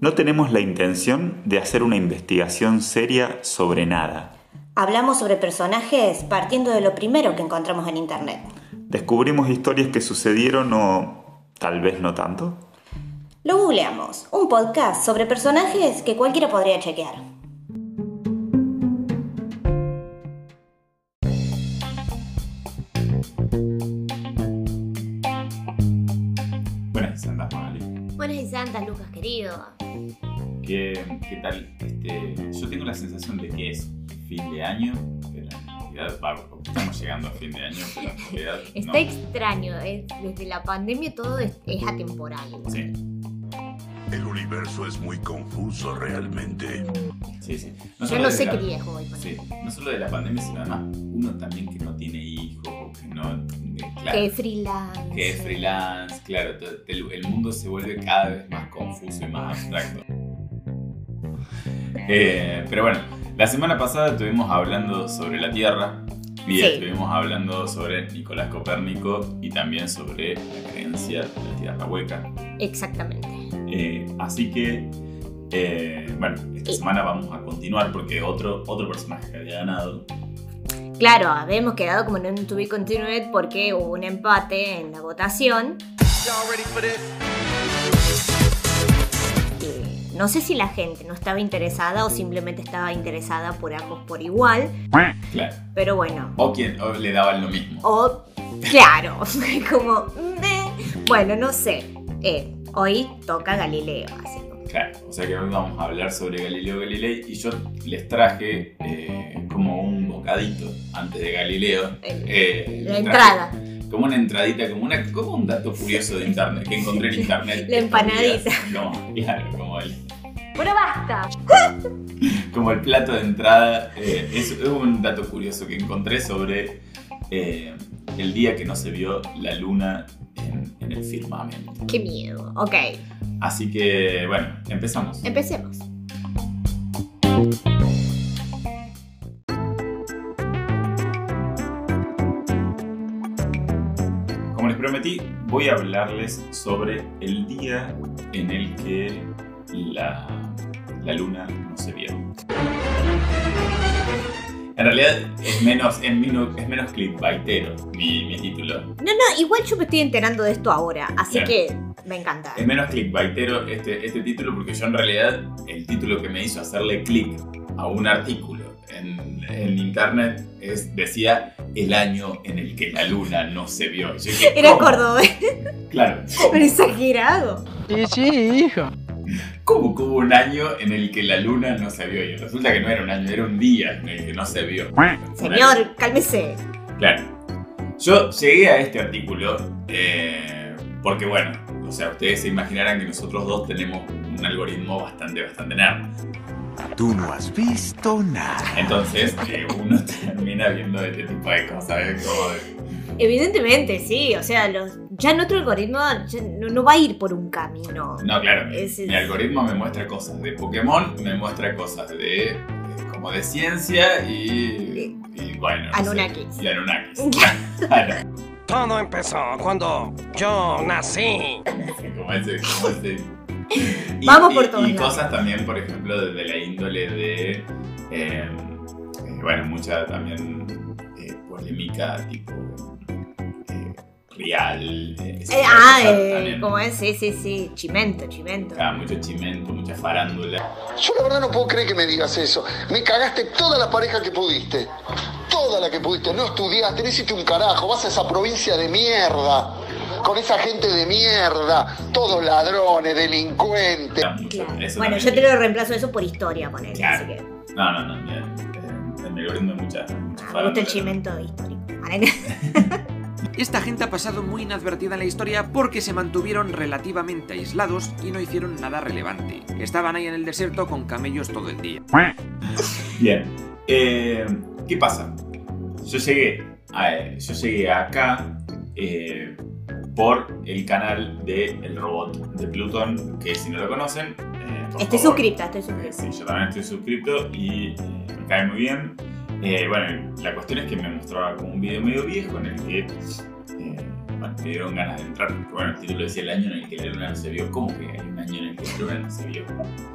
No tenemos la intención de hacer una investigación seria sobre nada. Hablamos sobre personajes partiendo de lo primero que encontramos en Internet. Descubrimos historias que sucedieron o tal vez no tanto. Lo googleamos, un podcast sobre personajes que cualquiera podría chequear. Buenas andas, Magali. Buenas y santas, Lucas, querido. ¿Qué, tal? Este, yo tengo la sensación de que es fin de año, pero en realidad va, estamos llegando a fin de año, pero en realidad Está no. extraño, es- desde la pandemia todo es, es atemporal. Sí, El universo es muy confuso realmente. sí, sí. Yo solo no sé la- qué día es hoy. Sí, no solo de la pandemia, sino además uno también que no tiene hijos, que no. eh, Claro, Que es freelance. que es freelance, claro, el mundo se vuelve cada vez más confuso y más abstracto. Eh, pero bueno, la semana pasada estuvimos hablando sobre la Tierra y Sí. estuvimos hablando sobre Nicolás Copérnico y también sobre la creencia de la Tierra hueca. Exactamente. Eh, así que, eh, bueno, esta semana vamos a continuar porque otro, otro personaje que había ganado Claro, habíamos quedado como en un to be continued porque hubo un empate en la votación. No sé si la gente no estaba interesada o simplemente estaba interesada por ambos por igual, Claro. pero bueno. O quien o le daban lo mismo. O, claro, como, meh. bueno, no sé. Eh, hoy toca Galileo, así Claro. O sea que hoy vamos a hablar sobre Galileo Galilei y yo les traje eh, como un bocadito antes de Galileo. Eh, la traje entrada. Como una entradita, como, una, como un dato curioso de internet que encontré en internet. La empanadita. Como, claro, como el, Pero basta. como el plato de entrada. eh, es, es un dato curioso que encontré sobre eh, el día que no se vio la luna en, en el firmamento. Qué miedo. Ok, Así que, bueno, empezamos. empecemos. Prometí, voy a hablarles sobre el día en el que la, la luna no se vio. En realidad es menos, es menos, es menos clickbaitero mi, mi título. No, no, igual yo me estoy enterando de esto ahora, así que me encanta. Es menos clickbaitero este, este título porque yo en realidad el título que me hizo hacerle clic a un artículo en, en internet es, decía el año en el que la luna no se vio. Y yo dije, Era ¿cómo? cordobés, Claro. pero exagerado. Y sí, hijo. ¿Cómo que hubo un año en el que la luna no se vio? Y resulta que no era un año, era un día en el que no se vio. Señor, cálmese. Claro. Yo llegué a este artículo eh, porque, bueno, o sea, ustedes se imaginarán que nosotros dos tenemos un algoritmo bastante, bastante nerd. Tú no has visto nada. Entonces, eh, uno termina viendo este tipo de cosas, ¿eh? Como de- Evidentemente, sí, o sea, los, ya nuestro algoritmo ya no, no va a ir por un camino. No, claro, mi, algoritmo me muestra cosas de Pokémon, me muestra cosas de... eh, como de ciencia y... y bueno... no sé. Anunnakis. Y Anunnakis. Claro. Todo empezó cuando yo nací. como ese, como ese. Y, Vamos y- por todos Y lados. cosas también, por ejemplo, desde la índole de. eh, eh, bueno, mucha también eh, polémica tipo. eh, real. eh, Eh, de ah, eh, como es, sí, sí, sí, chimento, chimento. Ah, mucho chimento, mucha farándula. Yo la verdad no puedo creer que me digas eso. Me cagaste toda la pareja que pudiste. Toda la que pudiste. No estudiaste, no hiciste un carajo. Vas a esa provincia de mierda. Con esa gente de mierda. Todos ladrones, delincuentes. Claro. Bueno, yo te lo reemplazo eso por historia, ponele, Claro. así que No, no, no. mira, mi algoritmo hay mucha, mucha ah, me gusta el chimento histórico. Esta gente ha pasado muy inadvertida en la historia porque se mantuvieron relativamente aislados y no hicieron nada relevante. Estaban ahí en el desierto con camellos todo el día. Bien. Eh, ¿Qué pasa? Yo llegué, a- yo llegué acá eh, por el canal de El Robot de Plutón, que si no lo conocen... eh, por Estoy favor, suscripta, estoy eh, suscripta. Sí, yo también estoy suscrito y eh, me cae muy bien. Eh, bueno, la cuestión es que me mostraba como un video medio viejo en el que eh, me dieron ganas de entrar. Porque, bueno, el título decía el año en el que la luna no se vio. ¿Cómo que hay un año en el que la luna no se vio?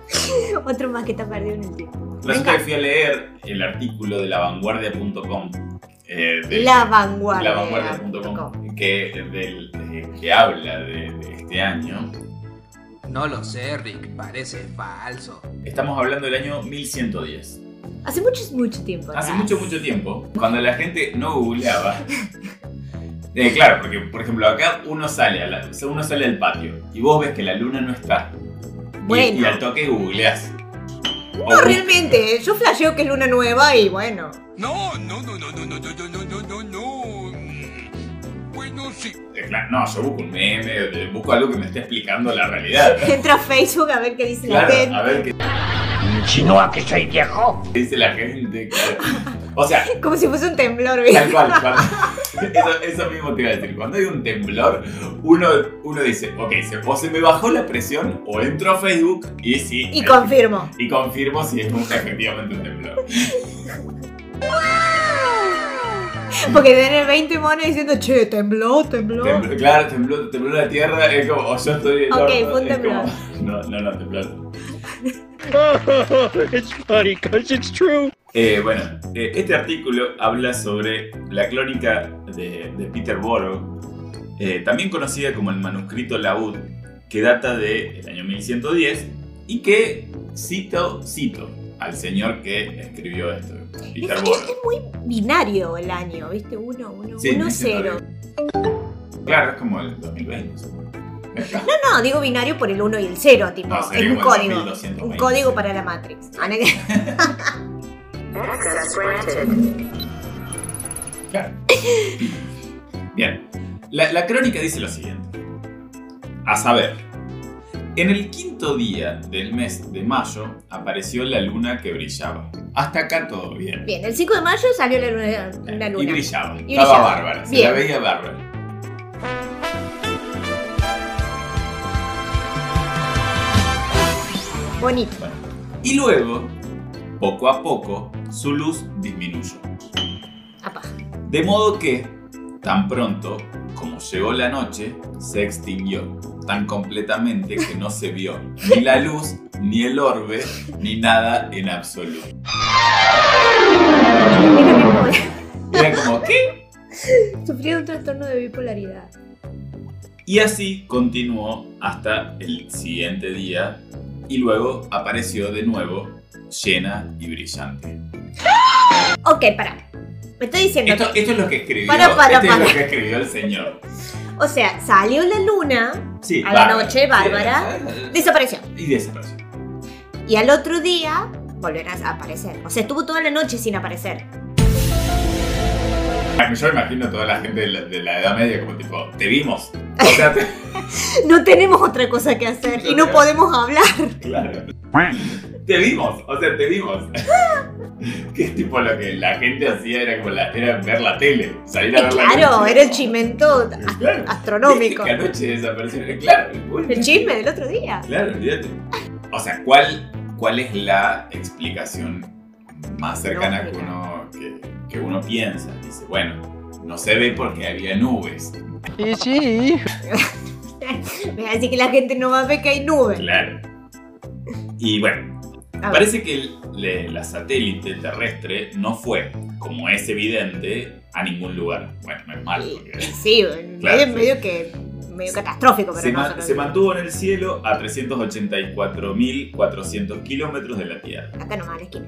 Otro más que está perdido en el tiempo. Resulta que fui a leer el artículo de lavanguardia.com. Eh, del- La vanguardia. lavanguardia.com que, del, eh, que habla de, de este año. No lo sé, Rick, parece falso. Estamos hablando del año 1110. Hace mucho, mucho tiempo. Hace mucho, mucho tiempo, cuando la gente no googleaba. Eh, claro, porque por ejemplo acá uno sale, a la- uno sale al patio y vos ves que la luna no está. Y- Bueno. Y, al toque googleás. No, realmente, yo flasheo que es luna nueva y bueno. No, no, no, no, no, no, no, no, no, no, no, no. Mm, Bueno, sí. Claro, no, yo busco un meme, busco algo que me esté explicando la realidad. Entra a Facebook a ver qué dice la gente. a ver qué ¿Insinúa que soy viejo? dice la gente. claro. O sea, Como si fuese un temblor, ¿viste? Tal cual, cuando- eso, eso mismo te iba a decir. Cuando hay un temblor, uno, uno dice, ok, se, o se me bajó la presión, o entro a Facebook y sí. Y confirmo. y confirmo si es un- efectivamente un temblor. Porque tiene 20 monos diciendo, che, tembló, tembló. Tembló- claro, tembló, tembló la tierra, es como, o yo estoy. Ok, no, fue un como- temblor. no, no, no, temblor. It's funny because it's true. Eh, bueno, eh, este artículo habla sobre la crónica de, de Peter Borough, eh, también conocida como el manuscrito Laúd, que data del año 1110 y que cito, cito al señor que escribió esto, Es, Peter es- Borough. es muy binario el año, ¿viste? 1, 1, Sí, 1, 0. 1110. Claro, es como el 2020. supongo. No, no, digo binario por el 1 y el 0, tipo, No, es sería un código. 2220. Un código para la Matrix. Bien. La, la crónica dice lo siguiente. A saber, en el quinto día del mes de mayo apareció la luna que brillaba. Hasta acá todo bien. Bien, el 5 de mayo salió la luna. la Y luna. brillaba. Y Estaba brillaba. bárbara. Se Bien. la veía bárbara. Bonito. Bueno. Y luego, poco a poco, su luz disminuyó. De modo que, tan pronto como llegó la noche, se extinguió tan completamente que no se vio ni la luz, ni el orbe, ni nada en absoluto. Era como, ¿qué? Sufría un trastorno de bipolaridad. Y así continuó hasta el siguiente día y luego apareció de nuevo llena y brillante. Ok, pará. Me estoy diciendo Esto, que. esto es lo que escribió, Para, para, este es para. lo que escribió el señor. O sea, salió la luna Sí, a la bárbara. noche, bárbara, Sí, desapareció. Y desapareció. Y al otro día volverás a aparecer. O sea, estuvo toda la noche sin aparecer. Yo me imagino a toda la gente de la, de la Edad Media como tipo, te vimos. O sea, te- No tenemos otra cosa que hacer y no podemos hablar. claro. Te vimos, o sea, te vimos. que es tipo lo que la gente hacía era como la, era ver la tele, salir a ver la Claro, tele. era el chimento ast- Claro. astronómico. Que anoche desapareció. Claro, bueno. El chisme del otro día. Claro, olvídate. O sea, ¿cuál, ¿cuál es la explicación más cercana que uno, que, que uno piensa? Dice, bueno, no se ve porque había nubes. Y sí. Me va a decir que la gente no va a ver que hay nubes. Claro. Y bueno, parece que le- la satélite terrestre no fue, como es evidente, a ningún lugar. Bueno, no es malo. Porque- sí, Claro, medio, sí. medio que medio catastrófico, pero Se, no ma- solo- se mantuvo en el cielo a 384.400 kilómetros de la Tierra. Acá nomás a la esquina.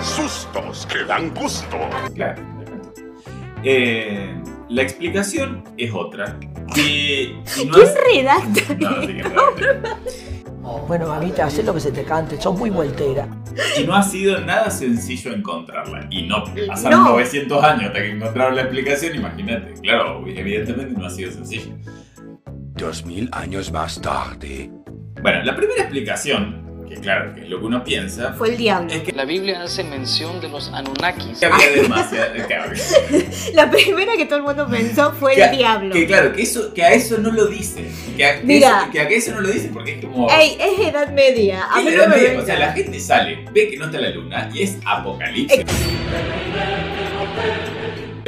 Sustos que dan gusto. Claro. Eh, la explicación es otra. Y, y no ¿Quién es- redacta? no, sí redacta. Bueno, mamita, haz lo que se te cante, sos muy voltera. Y no ha sido nada sencillo encontrarla. Y no, pasaron No. 900 años hasta que encontraron la explicación, imagínate. Claro, evidentemente no ha sido sencillo. Dos mil años más tarde. Bueno, la primera explicación, que claro, que es lo que uno piensa, Fue el diablo. es que La Biblia hace mención de los Anunnakis. había demasiado... claro, La primera que todo el mundo pensó fue que, el diablo. que claro, que, eso, que a eso no lo dice. Que a, que Mira. eso, que a que eso no lo dice porque es como... Ey, es edad media. A Es mí la no edad me media, o sea, la gente sale, ve que no está la luna y es apocalipsis.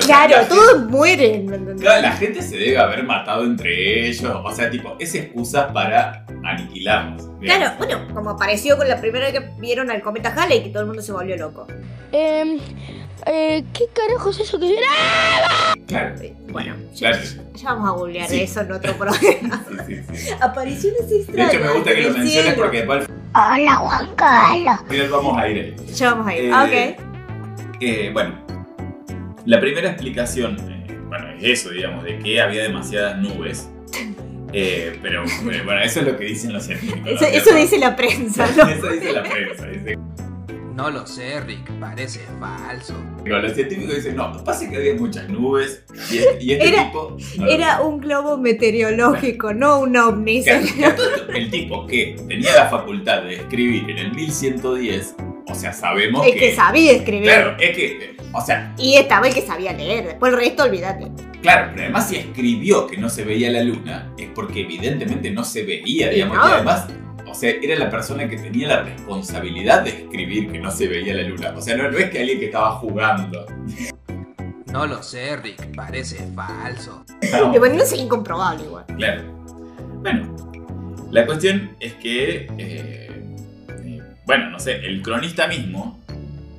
Claro, la todos mueren. ¿me entendés? Claro, la gente se debe haber matado entre ellos. O sea, tipo, es excusa para aniquilarnos. Claro, bueno, como apareció con la primera vez que vieron al cometa Halley, que todo el mundo se volvió loco. Eh, eh, ¿Qué carajo es eso que viene? Claro. Bueno, Claro. ya vamos a googlear Sí. eso en otro programa. Sí, sí, sí. Apariciones De extrañas. hecho, me gusta que lo menciones cielo. porque después Hola, Juan Carlos. vamos a ir ahí. Ya vamos a ir. Eh, ok. Eh, bueno, la primera explicación, eh, bueno, es eso, digamos, de que había demasiadas nubes. Eh, pero eh, bueno, eso es lo que dicen los científicos. ¿no? Eso, dice la prensa, ¿no? Eso dice la prensa. Dice, No lo sé, Rick, parece falso. Digo, los científicos dicen, no, pasa que había muchas nubes y este, y este Era- tipo... no Era un globo meteorológico, no un ovni. El tipo que tenía la facultad de escribir en el 1110, o sea, sabemos El que sabía escribir. Claro, es que, o sea, Y estaba el que sabía leer. Después el resto, olvídate. claro, pero además si escribió que no se veía la luna, es porque evidentemente no se veía, Y digamos, no. y además, o sea, era la persona que tenía la responsabilidad de escribir que no se veía la luna. O sea, no, no es que alguien que estaba jugando. No lo sé, Rick, parece falso. No. Y bueno, no es incomprobable igual. Claro. Bueno, la cuestión es que, eh, eh, bueno, no sé, el cronista mismo,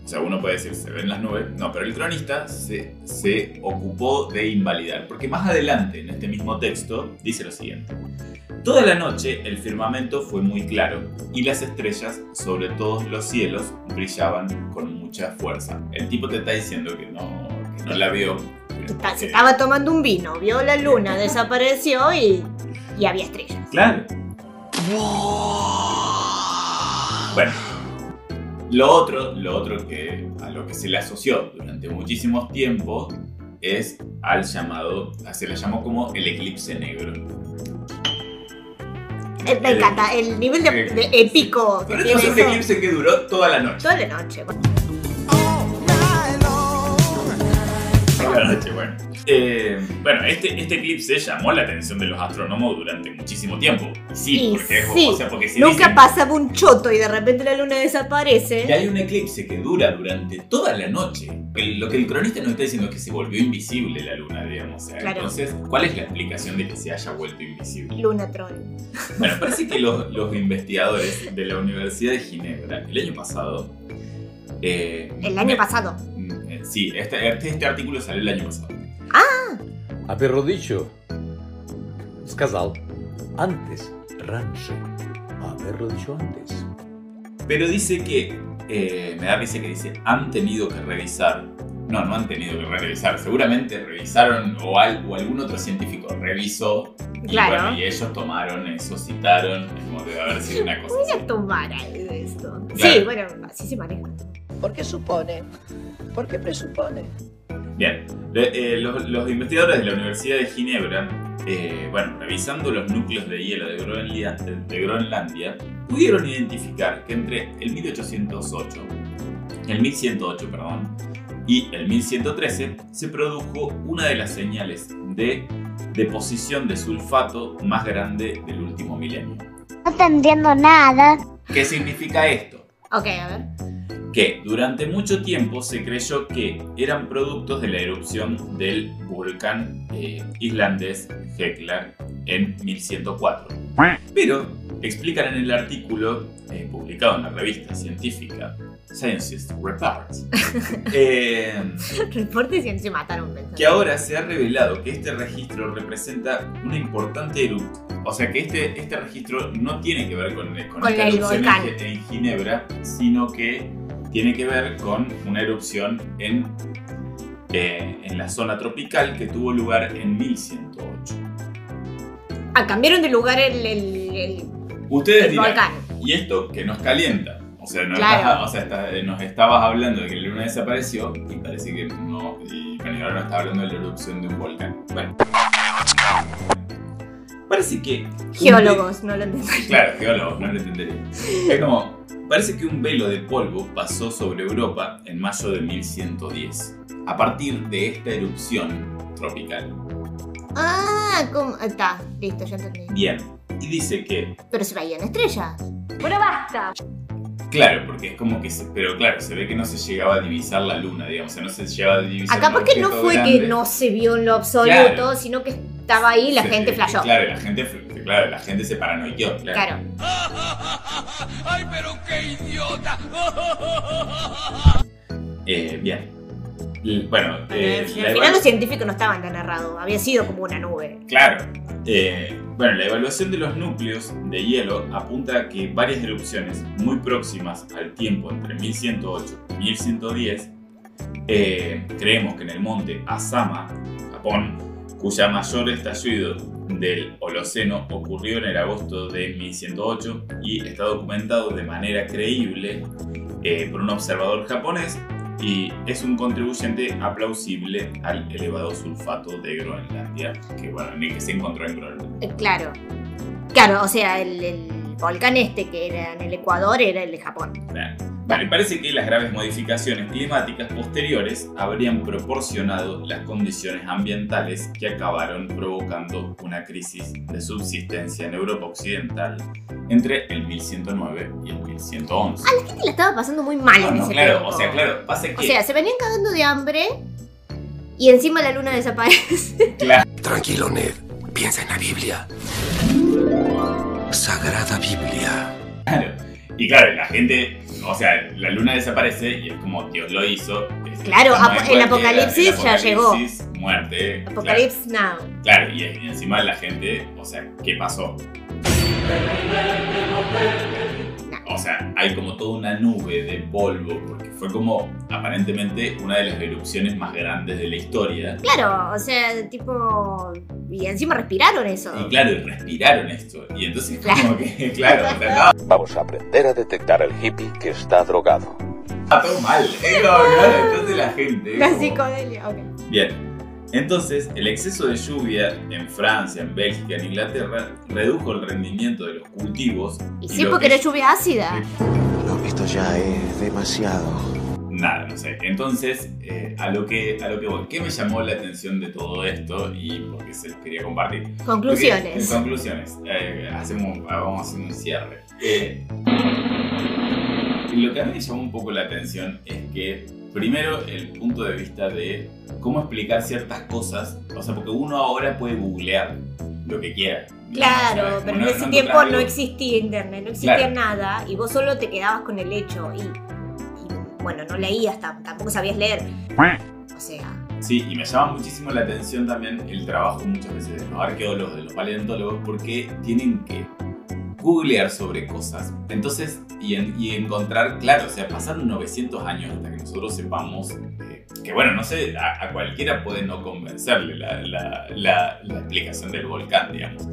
sea, uno puede decir, se ven las nubes, no, pero el cronista se, se ocupó de invalidar, porque más adelante en este mismo texto dice lo siguiente. Toda la noche el firmamento fue muy claro y las estrellas sobre todos los cielos brillaban con mucha fuerza. El tipo te está diciendo que no, que no la vio. Está- Se estaba tomando un vino, vio la luna, desapareció y, y había estrellas. Claro. Bueno, lo otro, lo otro que a lo que se le asoció durante muchísimos tiempos es al llamado, se le llamó como el eclipse negro. Eh, Me encanta el nivel de, de épico que Pero tiene esto es un eso. eclipse que duró toda la noche. Toda la noche. Bueno. Eh, bueno, este, este eclipse llamó la atención de los astrónomos durante muchísimo tiempo. Y Sí, Y porque, es- sí. o sea, porque si Nunca dicen pasaba un choto y de repente la luna desaparece. que hay un eclipse que dura durante toda la noche, el- lo que el cronista nos está diciendo es que se volvió invisible la luna, digamos. o sea, Claro. Entonces, ¿cuál es la explicación de que se haya vuelto invisible? Luna Troll. Bueno, parece que los, los investigadores de la Universidad de Ginebra, el año pasado... eh, El año me- pasado. mm, eh, Sí, este, este, este artículo salió el año pasado. А перво dicho сказал antes, раньше. Haberlo dicho antes. Pero dice que, eh, me da risa que dice, han tenido que revisar. No, no han tenido que revisar. Seguramente revisaron o, al- o algún otro científico revisó. Y, Claro. bueno, y ellos tomaron eso, citaron. Es como debe haber sido una cosa Voy así. a tomar esto. Sí, Claro. bueno, así se maneja. ¿Por qué supone? ¿Por qué presupone? Bien, Le- eh, los, los investigadores de la Universidad de Ginebra, eh, bueno, revisando los núcleos de hielo de Groenlandia, de Groenlandia, pudieron identificar que entre el 1808, el 1108, perdón, y el 1113 se produjo una de las señales de deposición de sulfato más grande del último milenio. No te entiendo nada. ¿Qué significa esto? Ok, a ver. Que durante mucho tiempo se creyó que eran productos de la erupción del volcán eh, islandés Hekla en 1104. Pero explican en el artículo eh, publicado en la revista científica Scientist Reports eh, Reportes y mataron que ahora se ha revelado que este registro representa una importante erupción. O sea que este, este registro no tiene que ver con, con, Con esta el volcán. en, en Ginebra, sino que tiene que ver con una erupción en, eh, en la zona tropical que tuvo lugar en 1108. Ah, cambiaron de lugar el, el- el- Ustedes el dirán, volcán. ¿y esto que nos calienta? O sea, nos, Claro. estás- o sea, está- nos estabas hablando de que la luna desapareció y parece que no. Y bueno, ahora nos está hablando de la erupción de un volcán. Bueno. Parece que. Geólogos, no lo entiendo. Claro, geólogos, no lo entendería. Es como, parece que un velo de polvo pasó sobre Europa en mayo de 1110, a partir de esta erupción tropical. Ah, ¿cómo? Está, listo, ya entendí. Bien, y dice que Pero se veían estrellas. Bueno, basta. Claro, porque es como que se, pero claro, se ve que no se llegaba a divisar la luna, digamos, o sea, no se llegaba a divisar Acá porque no fue grande. que no se vio en lo absoluto, Claro. sino que estaba ahí y la gente flasheó. Claro, la gente, claro, la gente se paranoiqueó, claro. Claro. ¡Ay, pero qué idiota! Eh, bien. Bueno, eh, al final evalu- los científicos no estaban tan errados, había sido como una nube. Claro. Eh, bueno, la evaluación de los núcleos de hielo apunta a que varias erupciones muy próximas al tiempo entre 1108 y 1110, eh, creemos que en el monte Asama, Japón, cuya mayor estallido del Holoceno ocurrió en el agosto de 1108 y está documentado de manera creíble eh, por un observador japonés y es un contribuyente aplausible al elevado sulfato de Groenlandia, que bueno, que se encontró en Groenlandia. Eh, claro. Claro, o sea, el, el volcán este que era en el Ecuador era el de Japón. Claro. Vale, parece que las graves modificaciones climáticas posteriores habrían proporcionado las condiciones ambientales que acabaron provocando una crisis de subsistencia en Europa Occidental entre el 1109 y el 1111. A la gente le estaba pasando muy mal No, en no, ese claro, tiempo. o sea, claro, pasa que... O sea, se venían cagando de hambre y encima la luna desaparece. claro, Tranquilo, Ned. Piensa en la Biblia. Sagrada Biblia. claro. Y claro, la gente, o sea, la luna desaparece y es como Dios lo hizo. Claro, ap- en el apocalipsis ya llegó. apocalipsis, Muerte. claro. Apocalipsis Now. Claro, y, y encima la gente, o sea, ¿qué pasó? O sea, hay como toda una nube de polvo, porque fue como aparentemente una de las erupciones más grandes de la historia. Claro, o sea, tipo. Y encima respiraron eso. Y claro, y respiraron esto. Y entonces Claro. como que, claro, o sea, no, Vamos a aprender a detectar al hippie que está drogado. está todo mal. Es como, claro, entonces la gente... La como- psicodelia, ok. Bien. Entonces, el exceso de lluvia en Francia, en Bélgica, en Inglaterra, redujo el rendimiento de los cultivos. Y sí, porque que- era lluvia ácida. No, esto ya es demasiado. Nada, no sé. Entonces, eh, a, lo que, a lo que voy. ¿Qué me llamó la atención de todo esto? Y porque se los quería compartir. Conclusiones. Porque- conclusiones. Eh, hacemos, vamos a hacer un cierre. Eh, lo que a mí me llamó un poco la atención es que, primero, el punto de vista de cómo explicar ciertas cosas. O sea, porque uno ahora puede googlear lo que quiera. Claro, pero en ese no tiempo no existía internet, no existía Claro. nada y vos solo te quedabas con el hecho y, y, bueno, no leías, tam- tampoco sabías leer. O sea, Sí, y me llama muchísimo la atención también el trabajo muchas veces de los arqueólogos, de los paleontólogos, porque tienen que googlear sobre cosas. Entonces, y, en- y encontrar, claro, o sea, pasaron 900 años hasta que nosotros sepamos eh, que, bueno, no sé, a, a cualquiera puede no convencerle la, la- la- la explicación del volcán, digamos.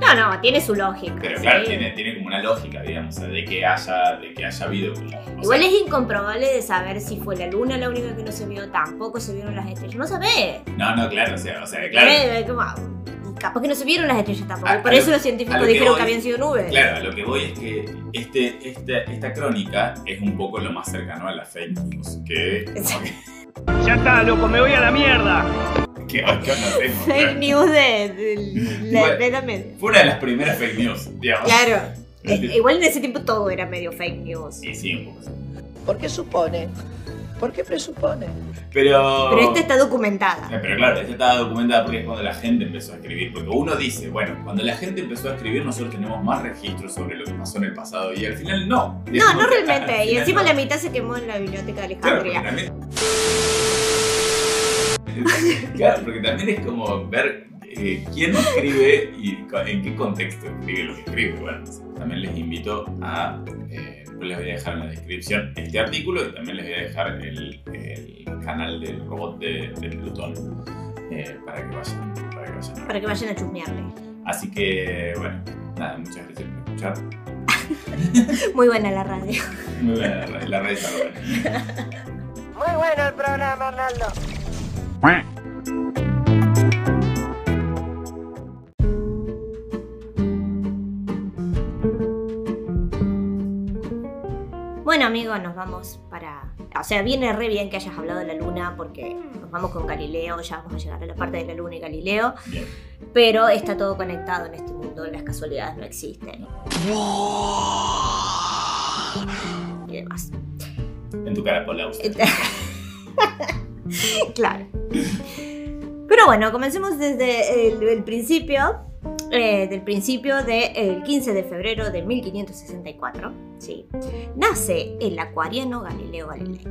no, no, tiene su lógica. Pero ¿sí? claro, tiene, tiene como una lógica, digamos, o sea, de que haya, de que haya habido como... Igual sea, es incomprobable de saber si fue la luna la única que no se vio, tampoco se vieron las estrellas. No sabés. No, no, claro, o sea, o sea claro. Eh, como- capaz que no se vieron las estrellas tampoco. A- por a eso lo- los científicos lo que dijeron voy- que habían sido nubes. Claro, a lo que voy es que este, este- esta crónica es un poco lo más cercano a la fake news. Que. que- Ya está, loco, me voy a la mierda. que yo no tengo. Fake news de, de la Igual- Edad Media. Fue una de las primeras fake news, digamos. Claro. Eh, Igual en ese tiempo todo era medio fake news. Sí, sí, un poco así. ¿Por qué supone? ¿Por qué presupone? Pero. Pero esta está documentada. Eh, Pero claro, esta estaba documentada porque es cuando la gente empezó a escribir. Porque uno dice, bueno, cuando la gente empezó a escribir, nosotros tenemos más registros sobre lo que pasó en el pasado. Y al final no. No, no Al realmente. Y encima no. la mitad se quemó en la biblioteca de Claro, porque Alejandría. también. claro, porque también es como ver eh, quién escribe y en qué contexto escribe lo que escribe. Bueno, también les invito a. eh, después les voy a dejar en la descripción este artículo y también les voy a dejar el, el canal del robot de, de Plutón eh, para, que vayan, para que vayan a. Para que vayan a chusmearle. Así que, bueno, nada, muchas gracias por escuchar. Muy buena la radio. Muy buena la, ra- la está buena. Muy bueno el programa, Arnaldo. Bueno, amigos, nos vamos para. O sea, viene re bien que hayas hablado de la luna porque nos vamos con Galileo, ya vamos a llegar a la parte de la luna y Galileo. Bien. Pero está todo conectado en este mundo. las casualidades no existen. Y demás. En tu cara, Paul Auster. claro. Pero bueno, comencemos desde el, el principio. Eh, del principio del 15 de febrero de 1564. Sí. Nace el acuariano Galileo Galilei.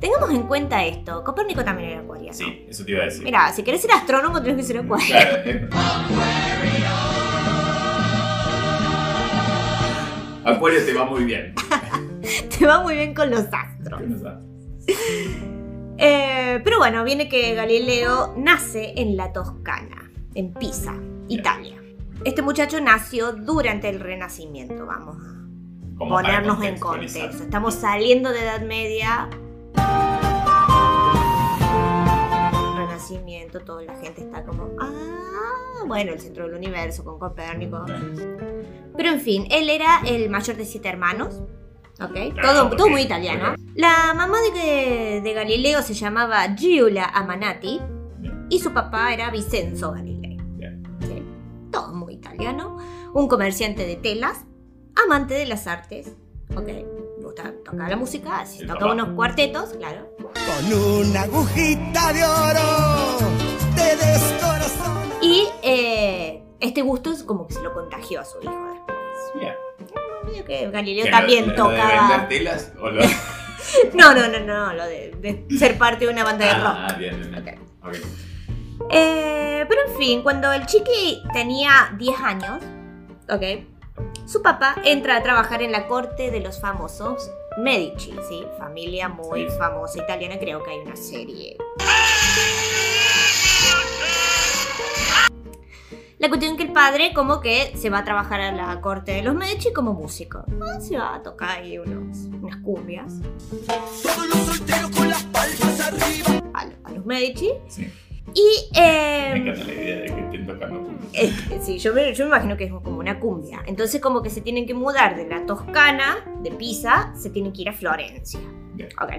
Tengamos en cuenta esto. Copérnico también era acuariano. Sí, eso te iba a decir. Mira, si querés ser astrónomo tenés que ser acuariano. Claro, eh. Acuario te va muy bien. Te va muy bien con los astros. Eh, pero bueno, viene que Galileo nace en la Toscana, en Pisa, Italia. Este muchacho nació durante el Renacimiento, vamos Como ponernos en contexto. Estamos saliendo de Edad Media. Renacimiento, toda la gente está como, ah, bueno, el centro del universo con Copérnico. Pero en fin, él era el mayor de siete hermanos. ¿Ok? Todo, todo muy italiano. La mamá de, de Galileo se llamaba Giulia Amanati y su papá era Vincenzo Galilei. Sí, Todo muy italiano. Un comerciante de telas, amante de las artes. Ok, tocar la música, así El tocaba unos cuartetos, claro. Con una agujita de oro te descorazona. Y eh, este gusto es como que se lo contagió a su hijo después. Bien. Medio que Galileo ¿Qué, también lo- lo de tocaba. vender telas o lo.? No, no, no, no, lo de, de ser parte de una banda de rock. Ah, bien, bien, bien. Ok. Eh, pero en fin, cuando el chiqui tenía 10 años, ¿ok? Su papá entra a trabajar en la corte de los famosos Medici, ¿sí? Familia muy famosa italiana, creo que hay una serie. La cuestión que el padre como que se va a trabajar a la corte de los Medici como músico. Ah, Se va a tocar ahí unos, unas cumbias. A, a los Medici. Y eh, Me encanta la idea de que estén tocando cumbia. eh, sí, yo me, yo me imagino que es como una cumbia. Entonces como que se tienen que mudar de la Toscana, de Pisa, se tienen que ir a Florencia. Ok.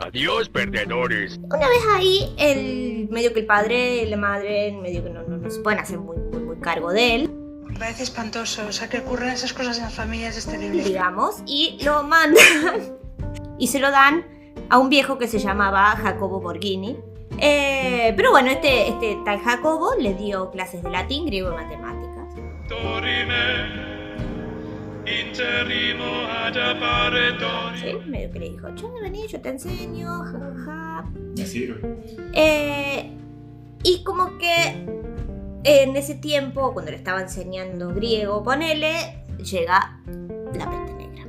Adiós, perdedores. Una vez ahí, el medio que el padre y la madre, medio que no, no, no se pueden hacer muy, muy, muy cargo de él, Me parece espantoso. O sea, que ocurran esas cosas en las familias es terrible. digamos, y lo mandan y se lo dan a un viejo que se llamaba Jacobo Borghini. Eh, pero bueno, este, este tal Jacobo le dio clases de latín, griego y matemáticas. Sí, medio que le dijo, che, vení, yo te enseño, jajaja. Me sirve. Eh, y como que en ese tiempo, cuando le estaba enseñando griego, ponele, llega la peste negra.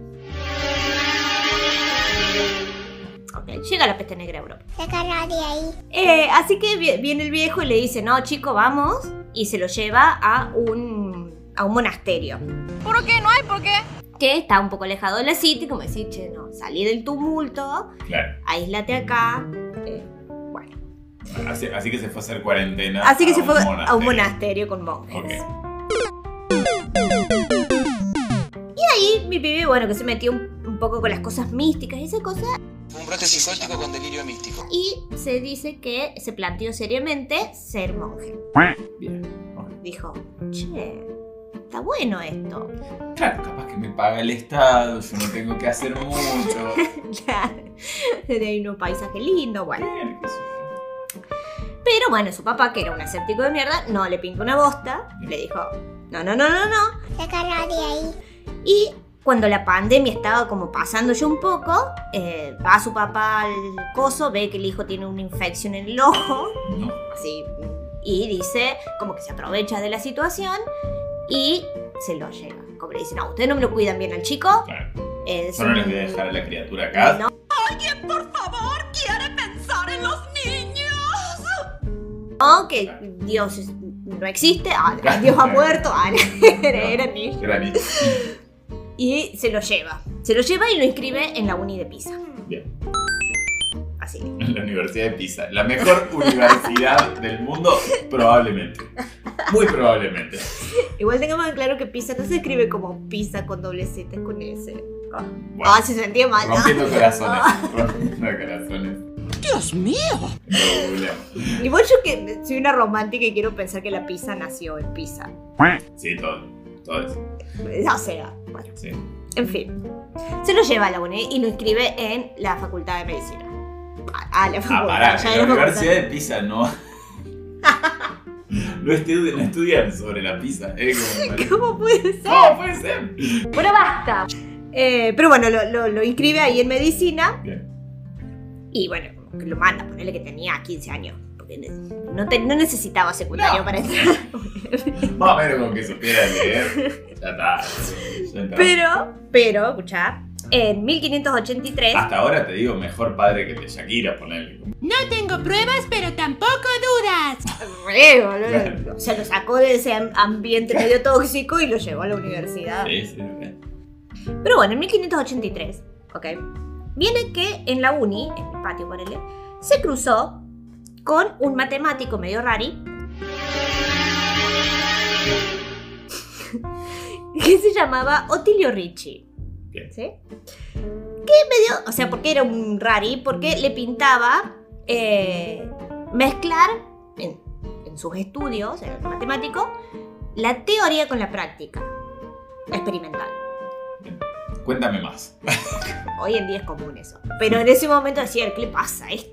Ok, llega la peste negra a Europa. de ahí. Eh, así que vi- viene el viejo y le dice, no, chico, vamos. Y se lo lleva a un, a un monasterio. ¿Por qué? ¿No hay por qué? Que está un poco alejado de la city, como decir, che, no, salí del tumulto, Claro. aíslate acá. eh, Así, así que se fue a hacer cuarentena. Así que se fue un a un monasterio. monasterio con monjes. Ok. Y ahí mi pibe, bueno, que se metió un, un poco con las cosas místicas y esa cosa. Un brote psicótico con delirio místico. Y se dice que se planteó seriamente ser monje. Bien. Dijo, che, está bueno esto. Claro, capaz que me paga el Estado, yo no tengo que hacer mucho. Claro. De ahí un paisaje lindo, bueno. Pero bueno, su papá, que era un escéptico de mierda, no le pintó una bosta. Le dijo, no, no, no, no, no. Sacarla de ahí. Y cuando la pandemia estaba como pasando ya un poco, eh, va su papá al coso, ve que el hijo tiene una infección en el ojo, así, y dice, como que se aprovecha de la situación y se lo lleva. Como le dice, no, ustedes no me lo cuidan bien al chico. Es Yo no les voy a dejar a la criatura acá. No. ¿Alguien, por favor, quiere pensar en los niños? No, que Dios es- no existe, ah, Dios ha muerto, ah, era, era niño. Y se lo lleva. Se lo lleva y lo inscribe en la uni de Pisa. Bien. En la Universidad de Pisa. La mejor universidad del mundo, probablemente. Muy probablemente. Igual tengamos en claro que Pisa no se escribe como Pisa con doble Z, con S. Ah, Bueno. ah, se sentía mal. ¿no? Rompiendo corazones. Rompiendo corazones. ¿Qué Dios mío. Igual yo que soy una romántica y quiero pensar que la pizza nació en Pisa. Sí, todo. Todo eso. O sea, bueno. Sí. En fin. Se lo lleva a la UNI y lo inscribe en la Facultad de Medicina. A, a la Ah, facultad. pará, ya en la. Universidad de Pisa no. No estudian, no estudian sobre la pizza. eh, como- ¿Cómo puede ser? ¿Cómo puede ser? Bueno, basta. Eh, pero bueno, lo, lo- lo inscribe ahí en medicina. Y bueno, como que lo manda, ponerle que tenía 15 años. Porque no, te- no necesitaba secundario para entrar. Más o menos con que supiera leer. Ya está. ya está. Pero, pero, escucha, en 1583. Hasta ahora te digo mejor padre que el de Shakira, ponerle. No tengo pruebas, pero tampoco dudas. Re, boludo. Sea, lo sacó de ese am- ambiente medio tóxico y lo llevó a la universidad. Sí, sí, sí. Pero bueno, en 1583, ok, viene que en la uni, en el patio por se cruzó con un matemático medio rari que se llamaba Otilio Ricci. ¿Sí? Que medio, o sea, porque era un rari, porque le pintaba eh, mezclar en, en sus estudios, en el matemático, la teoría con la práctica experimental. Cuéntame más. Hoy en día es común eso. Pero en ese momento decía, ¿qué le pasa esto?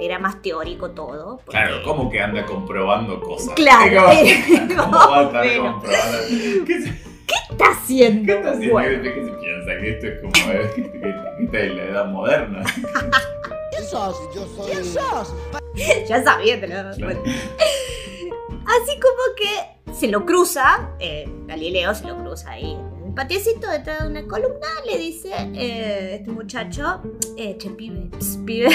Era más teórico todo. porque- Claro, ¿cómo que anda comprobando cosas? Claro, ¿Cómo, cómo va a estar comprobando? ¿Qué, ¿Qué está haciendo? qué está haciendo? Bueno. ¿Qué, qué se piensa? Que esto es como eh, esta es la edad moderna. ¿Quién sos? Yo soy. ¿Quién sos? ya sabía, te lo. Así como que se lo cruza, eh, Galileo se lo cruza ahí en el patiecito detrás de una columna, le dice eh, este muchacho, eh, che pibe, ps, pibe,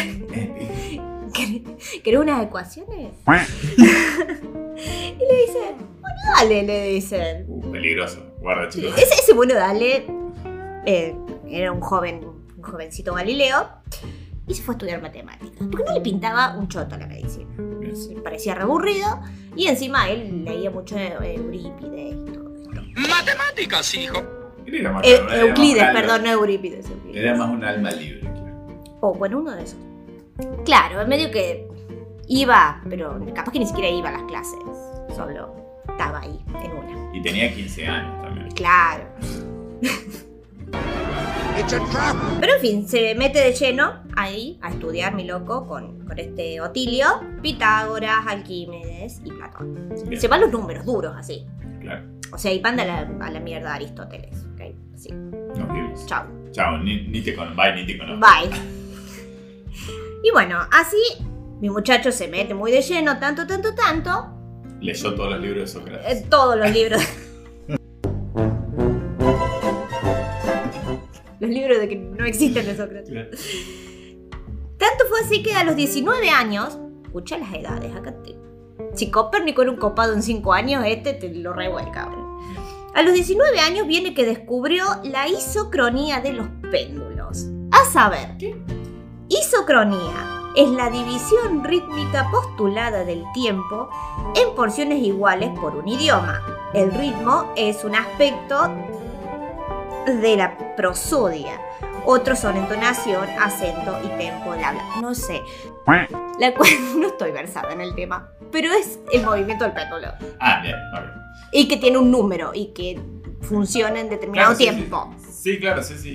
¿querés- ¿querés unas ecuaciones? y le dice, bueno, dale, le dice. Uh, peligroso. Guarda, chicos. Ese, ese bueno, dale, eh, era un joven, un jovencito Galileo, y se fue a estudiar matemáticas. Porque no le pintaba un choto a la medicina. Parecía reaburrido, y encima él leía mucho de Eurípides y todo esto. Matemáticas, hijo. Era más- Eh, era más Euclides, perdón, no Eurípides. Euclides. Era más un alma libre. O bueno, uno de esos. Claro, en medio que iba, pero capaz que ni siquiera iba a las clases. Solo estaba ahí, en una. Y tenía 15 años también. Claro. Pero en fin, se mete de lleno ahí a estudiar, mi loco, con, con este Otilio, Pitágoras, Alquímedes y Platón. Bien. Se van los números duros así. Claro. O sea, y manda a la, a la mierda a Aristóteles. ¿ok? Así. Nos vimos. Chao. Chao, ni, ni te conozco. Bye, ni te conozco. Bye. Y bueno, así mi muchacho se mete muy de lleno, tanto, tanto, tanto, Leyó todos los libros de Sócrates. en todos los libros. los libros de que no existen de Sócrates. Tanto fue así que a los 19 años, escucha las edades acá. Te, si Copérnico era un copado en 5 años, este te lo revuelca. A los 19 años viene que descubrió la isocronía de los péndulos. A saber, isocronía es la división rítmica postulada del tiempo en porciones iguales por un idioma. El ritmo es un aspecto de la prosodia. Otros son entonación, acento y tempo, bla, bla. No sé. La cual no estoy versada en el tema. Pero es el movimiento del péndulo. Ah, bien, ok. Y que tiene un número y que funciona en determinado Claro, sí, tiempo. Sí, claro, sí, sí.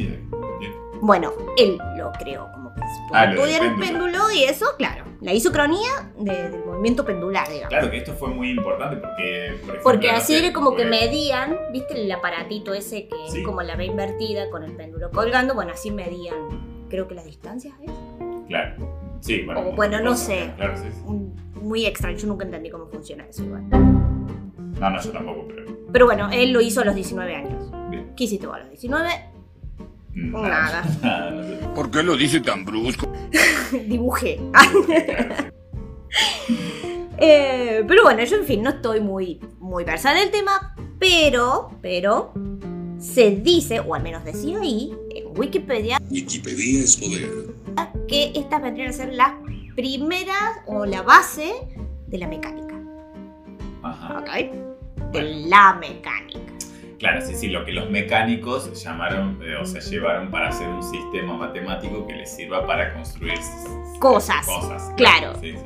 Bien. Bueno, él lo creó como que Ah, estudiar el péndulo. y eso, claro. La isocronía de- del movimiento pendular, digamos. Claro que esto fue muy importante porque. Por ejemplo, Porque así era como que medían, ¿viste el aparatito ese que Sí. es como la V invertida con el péndulo colgando? Bueno, así medían, creo que las distancias, ¿ves? Claro. Sí, bueno. O bueno, no sé. Claro, sí, sí. Muy extraño, yo nunca entendí cómo funciona eso igual. No, no, yo tampoco, pero. Pero bueno, él lo hizo a los 19 años. Bien. ¿Qué hiciste vos a los 19? Nada. ¿Por qué lo dice tan brusco? Dibujé. Eh, pero bueno, yo en fin, no estoy muy, muy versada en el tema, pero, pero, se dice, o al menos decía ahí, en Wikipedia, Wikipedia es poder. que estas vendrían a ser las primeras o la base de la mecánica. Ajá. ¿Ok? De la mecánica. Claro, sí, sí, lo que los mecánicos llamaron, eh, o sea, llevaron para hacer un sistema matemático que les sirva para construir Cosas. cosas. Claro. Sí, sí.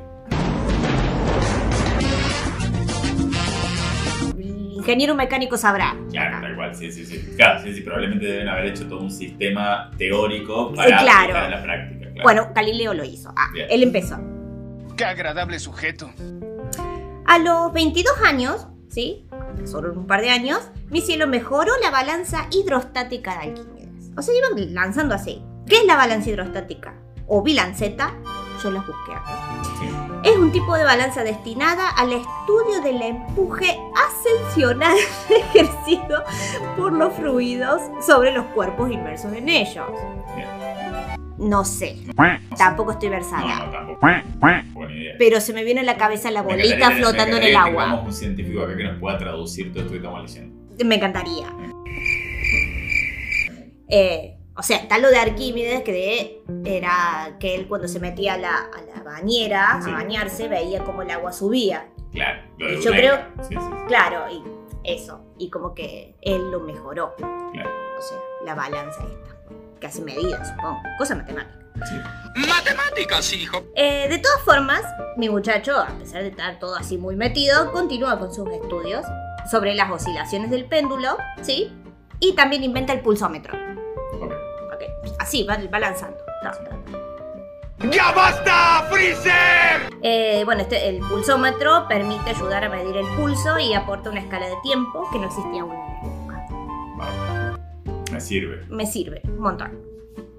Ingeniero mecánico sabrá. Claro, tal cual, sí, sí, sí. Claro, sí, sí, probablemente deben haber hecho todo un sistema teórico Eh, para claro. aplicar en la práctica. Claro. Bueno, Galileo lo hizo. Ah, Bien. él empezó. Qué agradable sujeto. A los 22 años, ¿sí? Solo un par de años, mi cielo mejoró la balanza hidrostática de Arquímedes. O sea, iban lanzando así. ¿Qué es la balanza hidrostática? O bilanceta, yo las busqué acá. Es un tipo de balanza destinada al estudio del empuje ascensional ejercido por los fluidos sobre los cuerpos inmersos en ellos. No sé, tampoco estoy versada. No, no, tampoco. Buena idea. Pero se me viene a la cabeza la bolita flotando en el agua. un científico acá que nos pueda traducir todo esto que estamos leyendo. Me encantaría. Eh, o sea, está lo de Arquímedes, que de- era que él cuando se metía a la, a la bañera Sí. a bañarse veía como el agua subía. Claro, lo de Y yo creo- Sí, sí, Claro, y eso. Y como que él lo mejoró. claro. O sea, la balanza esta. Que hace medidas, supongo. Cosa matemática. Matemáticas, hijo. Eh, de todas formas, mi muchacho, a pesar de estar todo así muy metido, continúa con sus estudios sobre las oscilaciones del péndulo, ¿sí? Y también inventa el pulsómetro. Ok. Así va, va lanzando. Ta, ta, ta. ¡Ya basta, Freezer! Eh, bueno, este, el pulsómetro permite ayudar a medir el pulso y aporta una escala de tiempo que no existía aún. Me sirve. Me sirve un montón.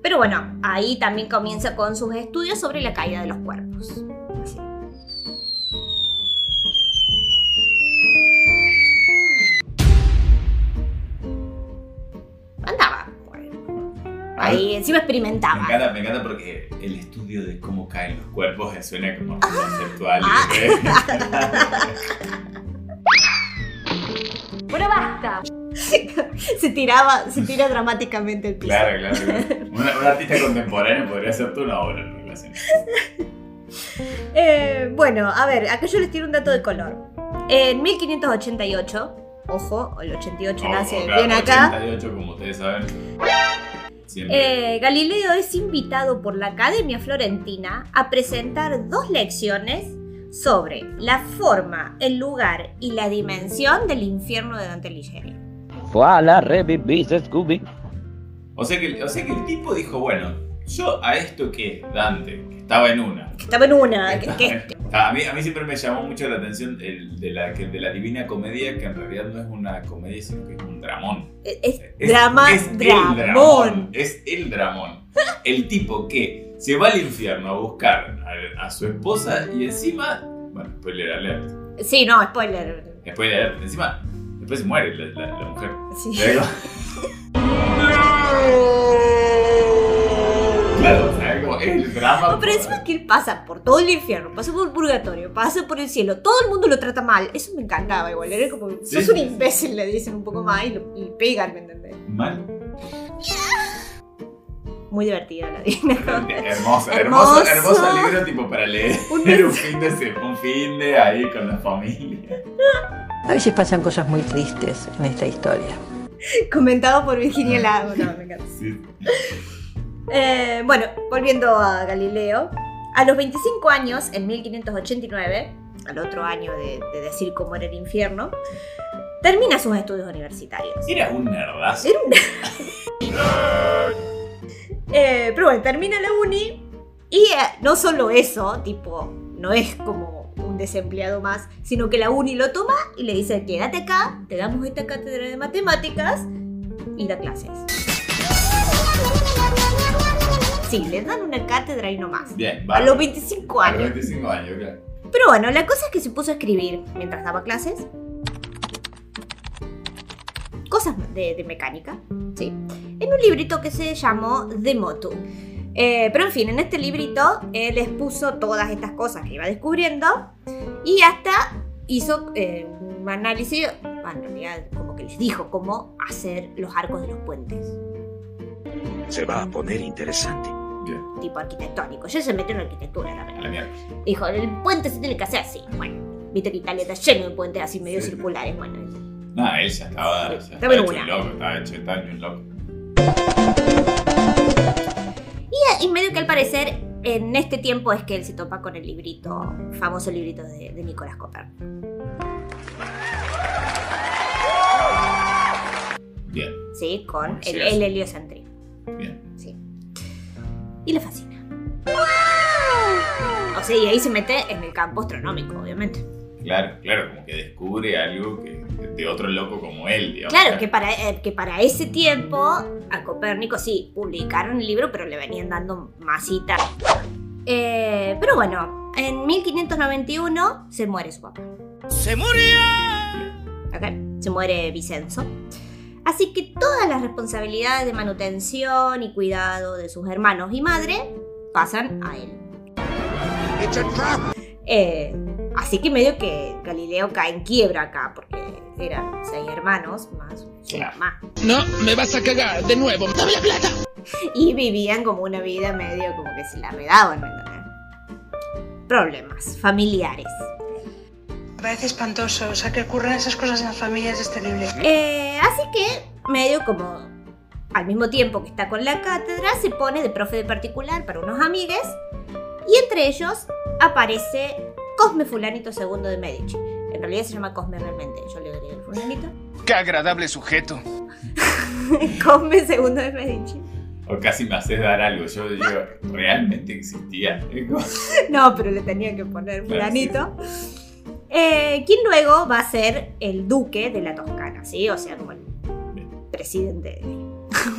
Pero bueno, ahí también comienza con sus estudios sobre la caída de los cuerpos. Así. Andaba. Ahí encima Me experimentaba. encanta, me encanta porque el estudio de cómo caen los cuerpos suena como conceptual. Ah. ¿eh? Bueno, basta. se tiraba, se tira dramáticamente el piso. claro, claro. claro. Una- un artista contemporáneo podría hacer toda una obra en relación. Eh, bueno, a ver, acá yo les tiro un dato de color. En 1588, ojo, el 88 nace Ojo, claro, bien acá. 88, como ustedes saben. Eh, Galileo es invitado por la Academia Florentina a presentar dos lecciones sobre la forma, el lugar y la dimensión del infierno de Dante Alighieri. Voilà, revivís, Scooby. O sea, que, o sea que el tipo dijo, bueno, yo a esto que Dante, que estaba en una. Que estaba en una. que- que- A mí, a mí siempre me llamó mucho la atención el de, la, que- de la Divina Comedia, que en realidad no es una comedia, sino que es un dramón. es, Es- drama, es el dramón. Es el dramón. El tipo que se va al infierno a buscar a, a su esposa y encima. Bueno, spoiler alert. Sí, no, spoiler. Spoiler alert. Encima, después muere la, la- la mujer. Sí. Luego- Claro, o sea, como el drama. No, pero encima que él pasa por todo el infierno, pasa por el purgatorio, pasa por el cielo, todo el mundo lo trata mal. Eso me encantaba igual. Era como, Sí. sos un imbécil, le dicen un poco más y, lo, y pegan, ¿me entendés? Mal. Muy divertida la Comedia. Hermoso, hermoso, Hermoso. hermoso libro tipo para leer Un un, fin de un fin de ahí con la familia. A veces pasan cosas muy tristes en esta historia. Comentado por Virginia Lago. No, me encanta. Sí. Eh, bueno, volviendo a Galileo. A los 25 años, en 1589, al otro año de, de decir cómo era el infierno, termina sus estudios universitarios. Era un nerdazo. Era un... Eh, pero bueno, termina la uni y eh, no solo eso, tipo, no es como un desempleado más, sino que la uni lo toma y le dice, quédate acá, te damos esta cátedra de matemáticas y da clases. Sí, le dan una cátedra y no más. Bien, A los 25 A los años. 25 años, claro. Pero bueno, la cosa es que se puso a escribir mientras daba clases. Cosas de, de mecánica, ¿sí? En un librito que se llamó The Motu. Eh, pero en fin, en este librito él les puso todas estas cosas que iba descubriendo y hasta hizo eh, un análisis, bueno, en realidad como que les dijo cómo hacer los arcos de los puentes, Se va a poner interesante. Bien, tipo arquitectónico. Ya se metió en arquitectura la mierda. Dijo, el puente se tiene que hacer así. Bueno, viste que Italia está lleno de puentes así medio Sí. circulares. Bueno, No, él ya estaba, ya Estaba hecho una. un loco, estaba hecho, estaba hecho un loco. Y, y medio que al parecer en este tiempo es que él se topa con el librito, famoso librito de, de Nicolás Copérnico. Bien, ¿Sí? Con Sí, el, el heliocentrismo. bien. Sí. Y le fascina. O sea, y ahí se mete en el campo astronómico, obviamente. Claro, claro, como que descubre algo que, de otro loco como él, digamos. Claro, que para, eh, que para ese tiempo a Copérnico sí, publicaron el libro, pero le venían dando masita. Eh, pero bueno, en 1591 se muere su papá. ¡Se murió! ¿ok? Se muere Vicenzo. Así que todas las responsabilidades de manutención y cuidado de sus hermanos y madre pasan a él. Eh, así que medio que Galileo cae en quiebra acá, porque eran seis hermanos más su mamá. No, me vas a cagar de nuevo. ¡Dame la plata! Y vivían como una vida medio como que se la redaban. Problemas familiares. Me parece espantoso. O sea, que ocurran esas cosas en las familias es terrible. Eh, así que, medio como al mismo tiempo que está con la cátedra, se pone de profe de particular para unos amigues. Y entre ellos aparece Cosme Fulanito II de Medici. En realidad se llama Cosme realmente, yo le agregué el Fulanito. ¡Qué agradable sujeto! Cosme II de Medici. O casi me haces dar algo. Yo digo, realmente existía. No, pero le tenía que poner Fulanito. Eh, quien luego va a ser el duque de la Toscana, ¿sí? O sea, como el presidente.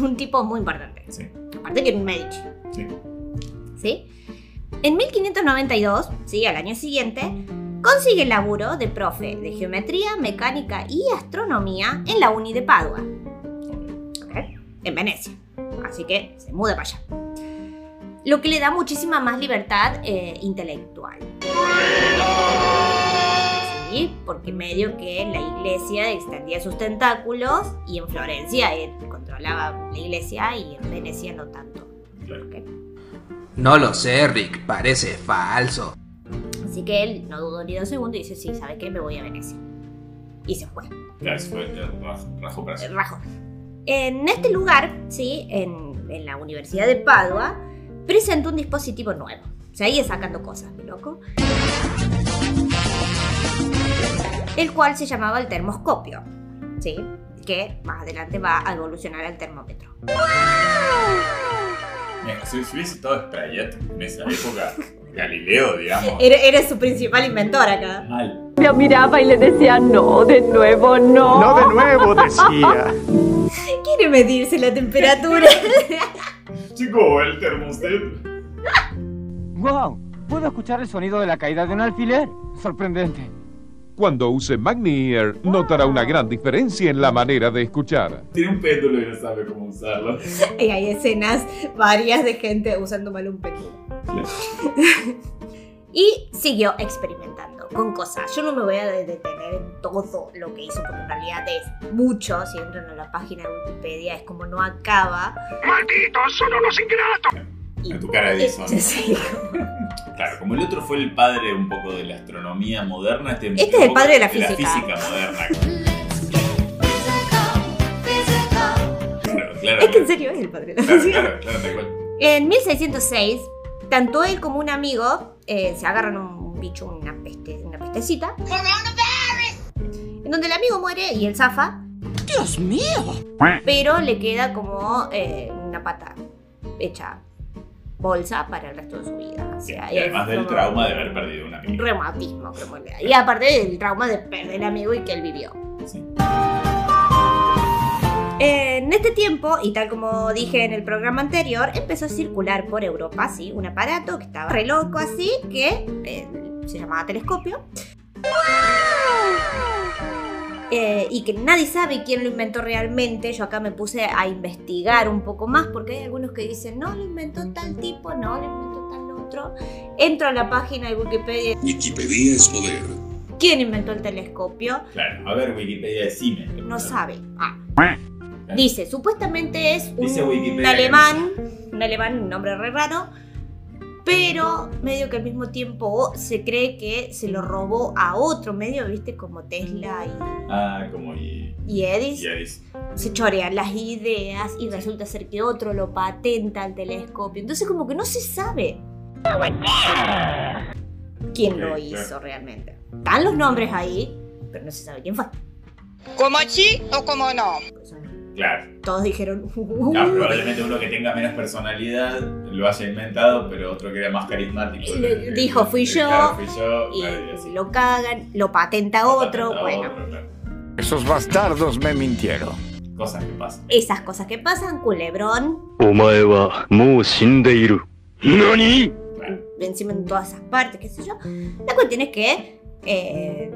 Un tipo muy importante. Sí. Aparte que era un Medici. Sí. ¿Sí? En 1592, ¿sí? Al año siguiente, consigue el laburo de profe de geometría, mecánica y astronomía en la Uni de Padua. En Venecia. Así que se muda para allá. Lo que le da muchísima más libertad eh, intelectual. Sí, porque medio que la iglesia extendía sus tentáculos y en Florencia él controlaba la iglesia y en Venecia no tanto. No lo sé, Rick, parece falso. Así que él no dudó ni dos segundos y dice, sí, ¿sabe qué? Me voy a Venecia. Y se fue. Claro, eso fue el rajo, rajo para siempre. Rajo. En este lugar, sí, en, en la Universidad de Padua, presentó un dispositivo nuevo. Seguía sacando cosas, mi loco. El cual se llamaba el termoscopio, ¿sí? Que más adelante va a evolucionar al termómetro. Mira, si si hubiese estado Sprayet en esa época, Galileo, digamos. Era, era su principal inventor acá. Mal. Me miraba y le decía, no, de nuevo, no. No de nuevo, decía. Quiere medirse la temperatura. Chico, el termoset. ¡Wow! ¿Puedo escuchar el sonido de la caída de un alfiler? Sorprendente. Cuando use Magni Ear, notará una gran diferencia en la manera de escuchar. Tiene un péndulo y no sabe cómo usarlo. y hay escenas varias de gente usando mal un péndulo. y siguió experimentando con cosas. Yo no me voy a detener en todo lo que hizo porque en realidad es mucho. Si entran a la página de Wikipedia es como no acaba. ¡Malditos son unos ingratos! En tu cara de Edison. Claro, como el otro fue el padre un poco de la astronomía moderna, este, Este es el padre de la física. física moderna. Claro. Es que en serio es el padre de la Claro, claro, claro, tal cual. En 1606, tanto él como un amigo eh, se agarran un bicho, una, peste, una pestecita. En donde el amigo muere y él zafa. ¡Dios mío! Pero le queda como eh, una pata hecha bolsa para el resto de su vida. O sea, Y además del trauma de haber perdido Un amiga. reumatismo. Y aparte del trauma de perder el amigo y que él vivió. En este tiempo, y tal como dije en el programa anterior, empezó a circular por Europa, ¿sí? Un aparato que estaba re loco así, que eh, se llamaba telescopio. Eh, y que nadie sabe quién lo inventó realmente. Yo acá me puse a investigar un poco más porque hay algunos que dicen, no, lo inventó tal tipo, no, lo inventó tal otro. Entro a la página de Wikipedia. Wikipedia es poder. ¿Quién inventó el telescopio? Claro, a ver, Wikipedia, decime. No sabe. Ah. Dice, supuestamente es un Dice Wikipedia que alemán, un alemán, un nombre re raro, Pero medio que al mismo tiempo se cree que se lo robó a otro medio, viste, como Tesla y, Ah, como y. y Edison. y Edison. se chorean las ideas y resulta ser que otro lo patenta el telescopio. Entonces como que no se sabe quién lo hizo claro. realmente. Están los nombres ahí, pero no se sabe quién fue. ¿Como sí o como no? Claro. Todos dijeron. Uh, uh, uh". probablemente uno que tenga menos personalidad lo haya inventado, pero otro que era más carismático. Le, dijo, fui, yo, claro, fui yo. Y lo cagan, lo patenta lo otro. Patenta bueno. Otro, claro. Esos bastardos me mintieron. Cosas que pasan. Esas cosas que pasan, culebrón. Omae wa mou shindeiru. ¿Nani? Encima en todas esas partes, qué sé yo. La cuestión es que eh,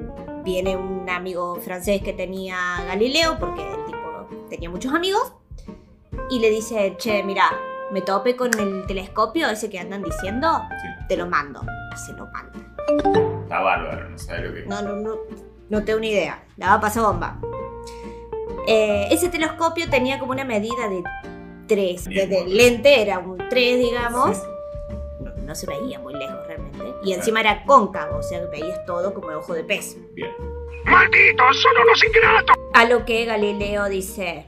viene un amigo francés que tenía Galileo, porque el tenía muchos amigos, y le dice, che, mira, me topé con el telescopio ese que andan diciendo, te lo mando. Se lo manda. Está bárbaro, no sabe lo que. No, no, no, no tengo ni idea. La va a pasar bomba. Eh, ese telescopio tenía como una medida de 3. Desde el lente era un 3, digamos. No, no se veía muy lejos realmente. Y encima era cóncavo, o sea que veías todo como el ojo de pez. Bien. ¡Malditos son unos ingratos! A lo que Galileo dice.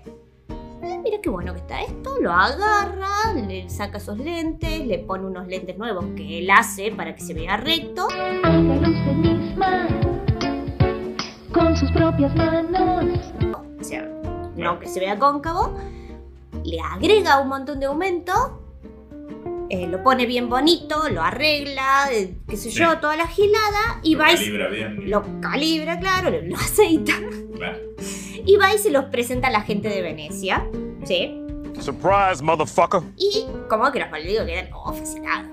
"Eh, mira qué bueno que está esto, lo agarra, le saca esos lentes, le pone unos lentes nuevos que él hace para que se vea recto. con sus propias manos. o sea, no que se vea cóncavo, le agrega un montón de aumento, eh, lo pone bien bonito, lo arregla, eh, qué sé Sí. yo, toda la gilada, y Lo va y calibra bien. lo calibra, claro, lo, lo aceita, Claro. y va y se los presenta a la gente de Venecia, ¿sí? Surprise, motherfucker. Y como que los malditos quedan oh, fascinados.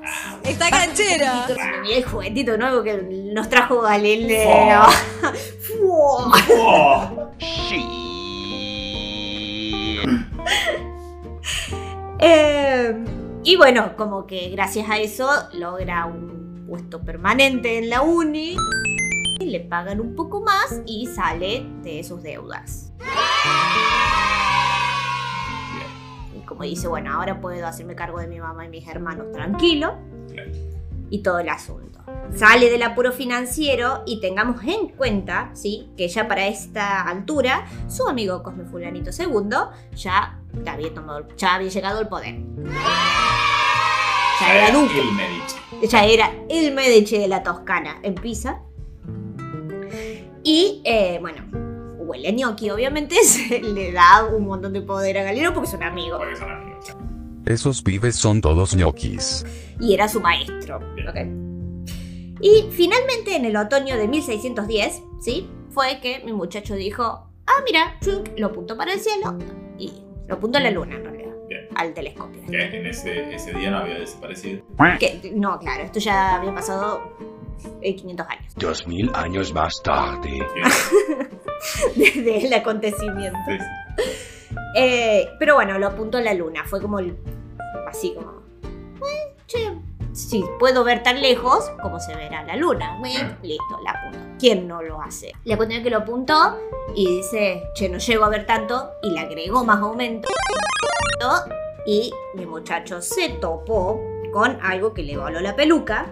¡Esta canchera! Mira el juguetito nuevo que nos trajo Galileo. Fua. Oh, Eh, y bueno, como que gracias a eso logra un puesto permanente en la uni. Y le pagan un poco más y sale de sus deudas. Y como dice, bueno, ahora puedo hacerme cargo de mi mamá y mis hermanos tranquilo. Y todo el asunto. Sale del apuro financiero y tengamos en cuenta, ¿sí? Que ya para esta altura, su amigo Cosme Fulanito II ya había, tomado, ya había llegado al poder. Ya era duque. el Medici. Ya era el Medici de la Toscana en Pisa. Y eh, bueno, huele gnocchi, obviamente, se le da un montón de poder a Galileo porque son amigos. Porque son amigos. Esos pibes son todos ñoquis. Y era su maestro. Y finalmente en el otoño de 1610, ¿sí? Fue que mi muchacho dijo, ah, mira, chunk, lo apuntó para el cielo y lo apuntó a la luna en realidad, Bien. al telescopio. Que en ese, ese día no había desaparecido. Que, no, claro, esto ya había pasado eh, 500 años Dos mil años más tarde. desde el acontecimiento. Eh, pero bueno, lo apuntó a la luna, fue como el- así como, eh, che, si puedo ver tan lejos, como se verá la luna. Listo, la apunto. ¿Quién no lo hace? La cuestión es que lo apuntó y dice, che, no llego a ver tanto, y le agregó más aumento. Y mi muchacho se topó con algo que le voló la peluca,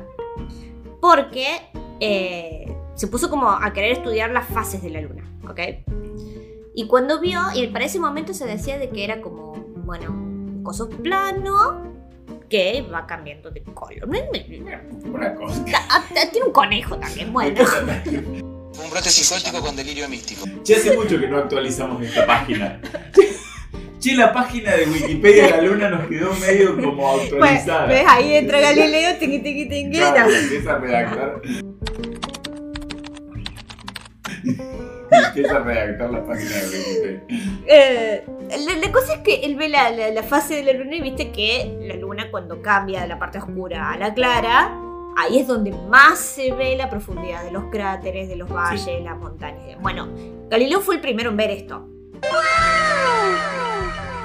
porque eh, se puso como a querer estudiar las fases de la luna, ¿ok? Y cuando vio, y para ese momento se decía de que era como, bueno, un coso plano que va cambiando de color. Una cosa. Ah, Tiene un conejo también, bueno. Un brote psicótico con delirio místico. Ya hace mucho que no actualizamos esta página. Che, la página de Wikipedia de la Luna nos quedó medio como Pues, actualizada. ¿Ves? Ahí entra Galileo, tiqui, tiqui, tiqui, Claro, no. empieza a redactar. empieza a redactar la página de Wikipedia. Eh, la, la cosa es que él ve la, la- la fase de la luna y viste que la luna cuando cambia de la parte oscura a la clara, ahí es donde más se ve la profundidad de los cráteres, de los valles, las montañas. Bueno, Galileo fue el primero en ver esto.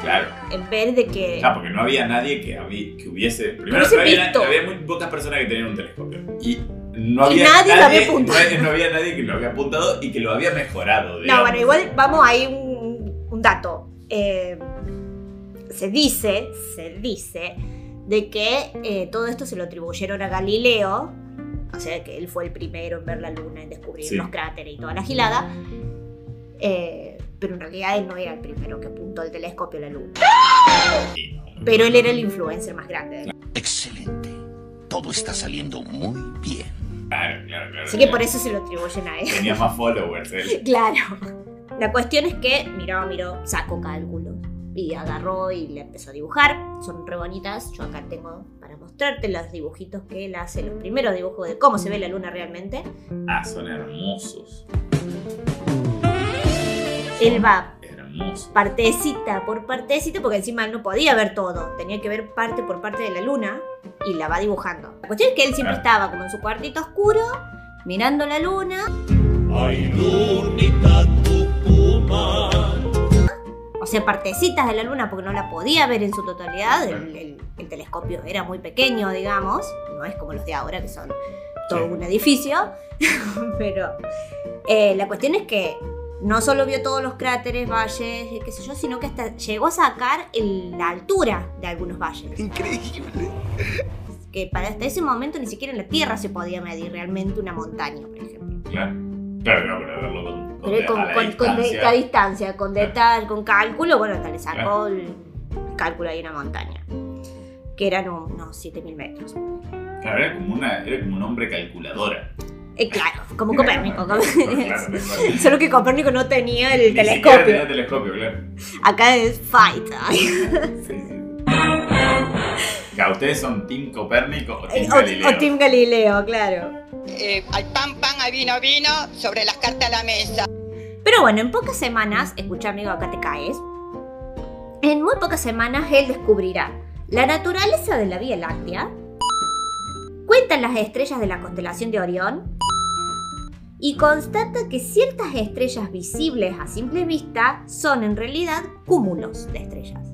Claro. En ver de que... Ah, porque no había nadie que, habí- que hubiese. Primero, no había, visto. había muy pocas personas que tenían un telescopio. Y no Y había nadie lo había apuntado. No, no había nadie que lo había apuntado y que lo había mejorado. No, bueno, igual vamos ahí un, un dato. Eh, se dice, se dice de que eh, todo esto se lo atribuyeron a Galileo, o sea que él fue el primero en ver la luna, en descubrir Sí. los cráteres y toda la gilada. Eh, pero en realidad él no era el primero que apuntó el telescopio a la luna. Pero él era el influencer más grande. Excelente. Todo está saliendo muy bien. Claro, claro, claro. Así que por eso se lo atribuyen a él. Tenía más followers él. Claro. La cuestión es que miró, miró, sacó cálculos y agarró y le empezó a dibujar. Son re bonitas. Yo acá tengo para mostrarte los dibujitos que él hace, los primeros dibujos de cómo se ve la luna realmente. Ah, son hermosos. Él va Partecita por partecita, porque encima él no podía ver todo, tenía que ver parte por parte de la luna y la va dibujando. La cuestión es que él siempre Ah. estaba como en su cuartito oscuro, mirando la luna. O sea, partecitas de la luna porque no la podía ver en su totalidad. El, el- el telescopio era muy pequeño, digamos. No es como los de ahora, que son todo un edificio. Pero eh, la cuestión es que no solo vio todos los cráteres, valles, eh, qué sé yo, sino que hasta llegó a sacar el- la altura de algunos valles. Increíble. Que para hasta ese momento ni siquiera en la Tierra se podía medir realmente una montaña, por ejemplo. Claro. Claro, claro, para verlo con, con, Pero con, a la con- con de- distancia. con detalle, con cálculo, bueno, hasta le sacó el, el cálculo ahí una montaña. Que eran unos 7000 metros. Claro, era como, una, era como un hombre calculadora. Eh, claro, como Copérnico. como- Claro, claro, claro. Solo que Copérnico no tenía el Ni telescopio. tenía telescopio, claro. Acá es fight. ¿Ustedes son Team Copérnico o Team o, Galileo? o Team Galileo, claro. Eh, al pan pan, al vino vino, sobre las cartas a la mesa. Pero bueno, en pocas semanas, escucha amigo, acá te caes. En muy pocas semanas él descubrirá la naturaleza de la Vía Láctea, cuentan las estrellas de la constelación de Orión y constata que ciertas estrellas visibles a simple vista son en realidad cúmulos de estrellas.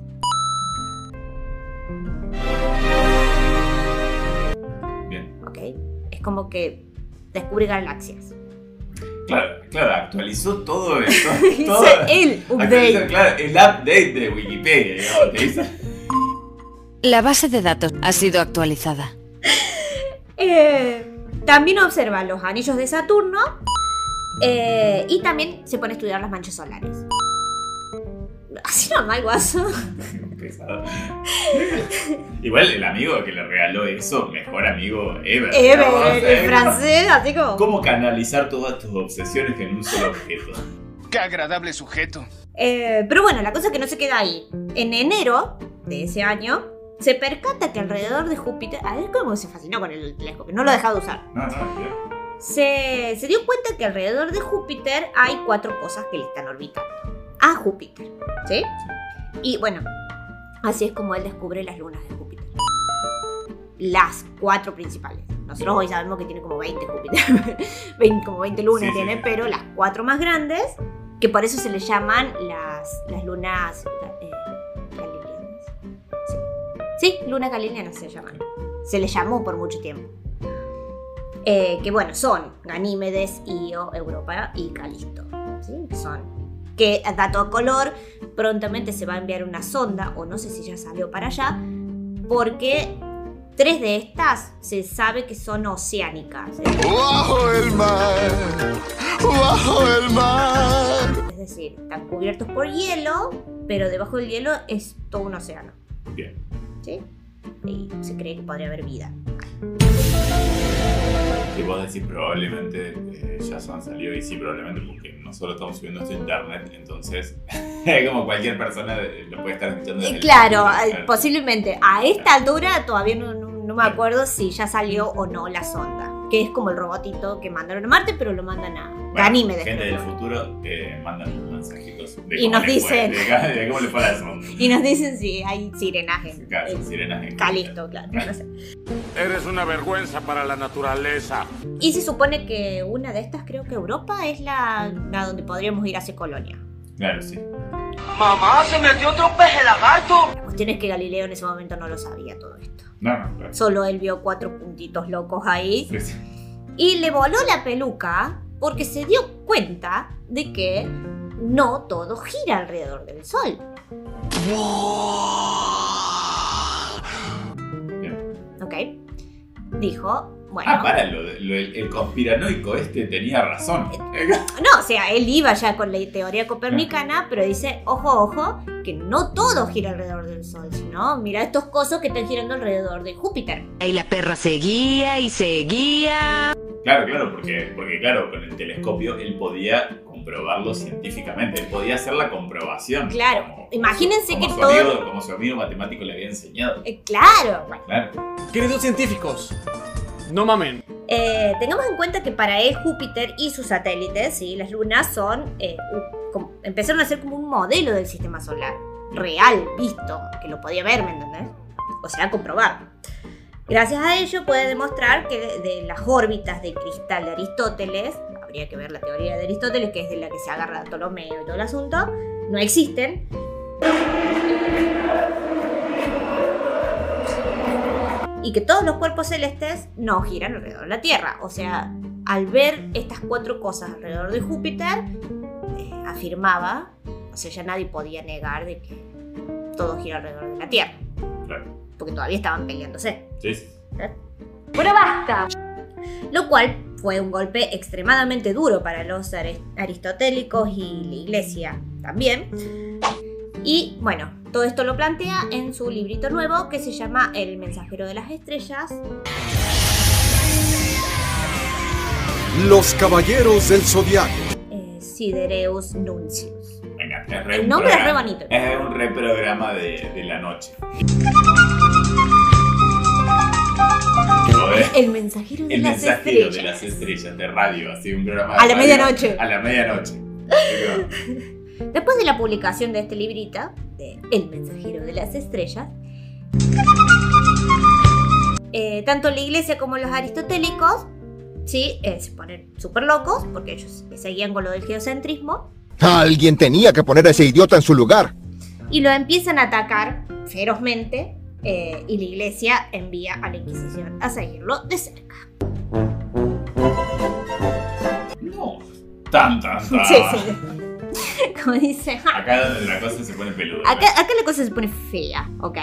Bien. ¿Ok? Es como que descubre galaxias. Claro, claro, actualizó todo esto. Hizo todo, el update. Claro, el update de Wikipedia, digamos, te hizo. La base de datos ha sido actualizada. Eh, también observa los anillos de Saturno eh, y también se pone a estudiar las manchas solares. Así normal, guaso. Pesado. Igual el amigo que le regaló eso, mejor amigo ever. Ever, digamos, el francés, así como. ¿Cómo canalizar todas tus obsesiones en un solo objeto? Qué agradable sujeto. Eh, pero bueno, la cosa es que no se queda ahí. En enero de ese año, se percata que alrededor de Júpiter. A ver cómo se fascinó con el telescopio, no lo ha dejado de usar. No, no. Se, se dio cuenta que alrededor de Júpiter hay cuatro cosas que le están orbitando. A Júpiter, ¿sí? Y bueno, así es como él descubre las lunas de Júpiter. Las cuatro principales. Nosotros hoy sabemos que tiene como 20 Júpiter. 20 como 20 lunas Sí, tiene, sí. pero las cuatro más grandes, que por eso se le llaman las, las lunas eh. Sí, lunas galileanas se llaman. Se le llamó por mucho tiempo. Eh, que bueno, son Ganímedes, Io, Europa y Calisto. ¿sí? Que son. Que dato a color, prontamente se va a enviar una sonda, o no sé si ya salió para allá, porque tres de estas se sabe que son oceánicas. ¡Bajo el mar! ¡Bajo el mar! Es decir, están cubiertos por hielo, pero debajo del hielo es todo un océano. Bien. ¿Sí? Y se cree que podría haber vida. Y vos decís probablemente eh, ya se han salido y sí, probablemente porque nosotros estamos subiendo esto a internet, entonces como cualquier persona eh, lo puede estar escuchando. desde Eh, claro, eh, posiblemente a esta altura todavía no, no- no me acuerdo si ya salió o no la sonda. Que es como el robotito que mandaron a Marte, pero lo mandan a Bueno, Ganímedes. Gente creo. del futuro eh, mandan mensajitos de Y cómo nos les fue, dicen. de, de cómo le fue a la sonda. Y nos dicen si hay sirenas en, Claro, sirenas en Calisto, claro. no sé. Eres una vergüenza para la naturaleza. Y se supone que una de estas, creo que Europa, es la, la donde podríamos ir a hacer colonia. Claro, sí. Mamá, se metió otro peje lagarto. La cuestión es que Galileo en ese momento no lo sabía todo esto. No, no, claro. Solo él vio cuatro puntitos locos ahí. Sí, sí. Y le voló la peluca porque se dio cuenta de que no todo gira alrededor del Sol. ¿ok? Dijo, bueno... Ah, para, lo, lo- el, el conspiranoico este tenía razón. No, o sea, él iba ya con la teoría copernicana, pero dice, ojo, ojo, que no todo gira alrededor del Sol, sino mira estos cosos que están girando alrededor de Júpiter. Y la perra seguía y seguía. Claro, claro, porque, porque claro, con el telescopio él podía comprobarlo científicamente, él podía hacer la comprobación. Claro, imagínense Como que su, todo... amigo, como su amigo matemático le había enseñado. Eh, claro, Claro. Queridos científicos, no mamen. Eh, tengamos en cuenta que para él Júpiter y sus satélites, ¿sí? las lunas, son eh, empezaron a ser como un modelo del sistema solar, real, visto, que lo podía ver, ¿me entendés? O sea, comprobar. Gracias a ello puede demostrar que de las órbitas de cristal de Aristóteles, habría que ver la teoría de Aristóteles, que es de la que se agarra Ptolomeo y todo el asunto, no existen. Y que todos los cuerpos celestes no giran alrededor de la Tierra. O sea, al ver estas cuatro cosas alrededor de Júpiter, eh, afirmaba, o sea, ya nadie podía negar de que todo gira alrededor de la Tierra. Claro. Porque todavía estaban peleándose. Sí, sí. Bueno, basta. Lo cual fue un golpe extremadamente duro para los aris- aristotélicos y la iglesia también. Y bueno, todo esto lo plantea en su librito nuevo que se llama El mensajero de las estrellas. Los Caballeros del Zodiaco. eh, Sidereus Nuncius. Venga, es re El nombre es re bonito. Es un reprograma de, de la noche. El mensajero de El las mensajero estrellas. de las estrellas de radio, así un programa de A la medianoche. A la medianoche. Después de la publicación de este librito, de El mensajero de las estrellas, eh, tanto la iglesia como los aristotélicos sí, eh, se ponen súper locos porque ellos seguían con lo del geocentrismo Alguien tenía que poner a ese idiota en su lugar. y lo empiezan a atacar ferozmente eh, y la iglesia envía a la Inquisición a seguirlo de cerca. No. Tan, tan, tan. Sí, sí. Como dice. Ja. Acá eh". la cosa se pone peluda. ¿no? Acá, acá la cosa se pone fea, ¿ok?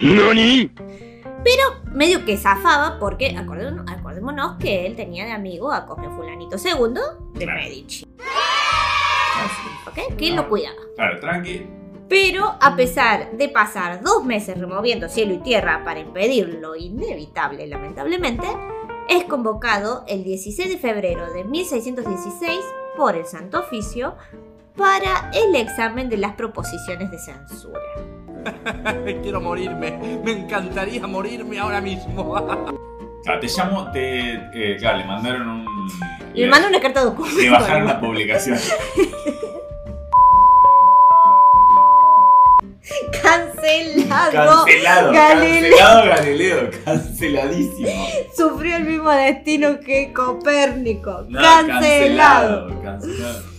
¿Nani? Pero medio que zafaba porque acordémonos, acordémonos, que él tenía de amigo a Cosme Fulanito II de claro. Medici. ¿Ok? Que él lo ah, cuidaba. Claro, tranqui. Pero a pesar de pasar dos meses removiendo cielo y tierra para impedir lo inevitable, lamentablemente, es convocado el 16 de febrero de 1616 por el Santo Oficio para el examen de las proposiciones de censura. Quiero morirme. Me encantaría morirme ahora mismo. Te llamo, te. eh, claro, le mandaron un. Le mando una carta de documento. Le bajaron la publicación. Cancelado. Cancelado, Galileo. cancelado Galileo, canceladísimo. Sufrió el mismo destino que Copérnico. No, cancelado. cancelado. Cancelado.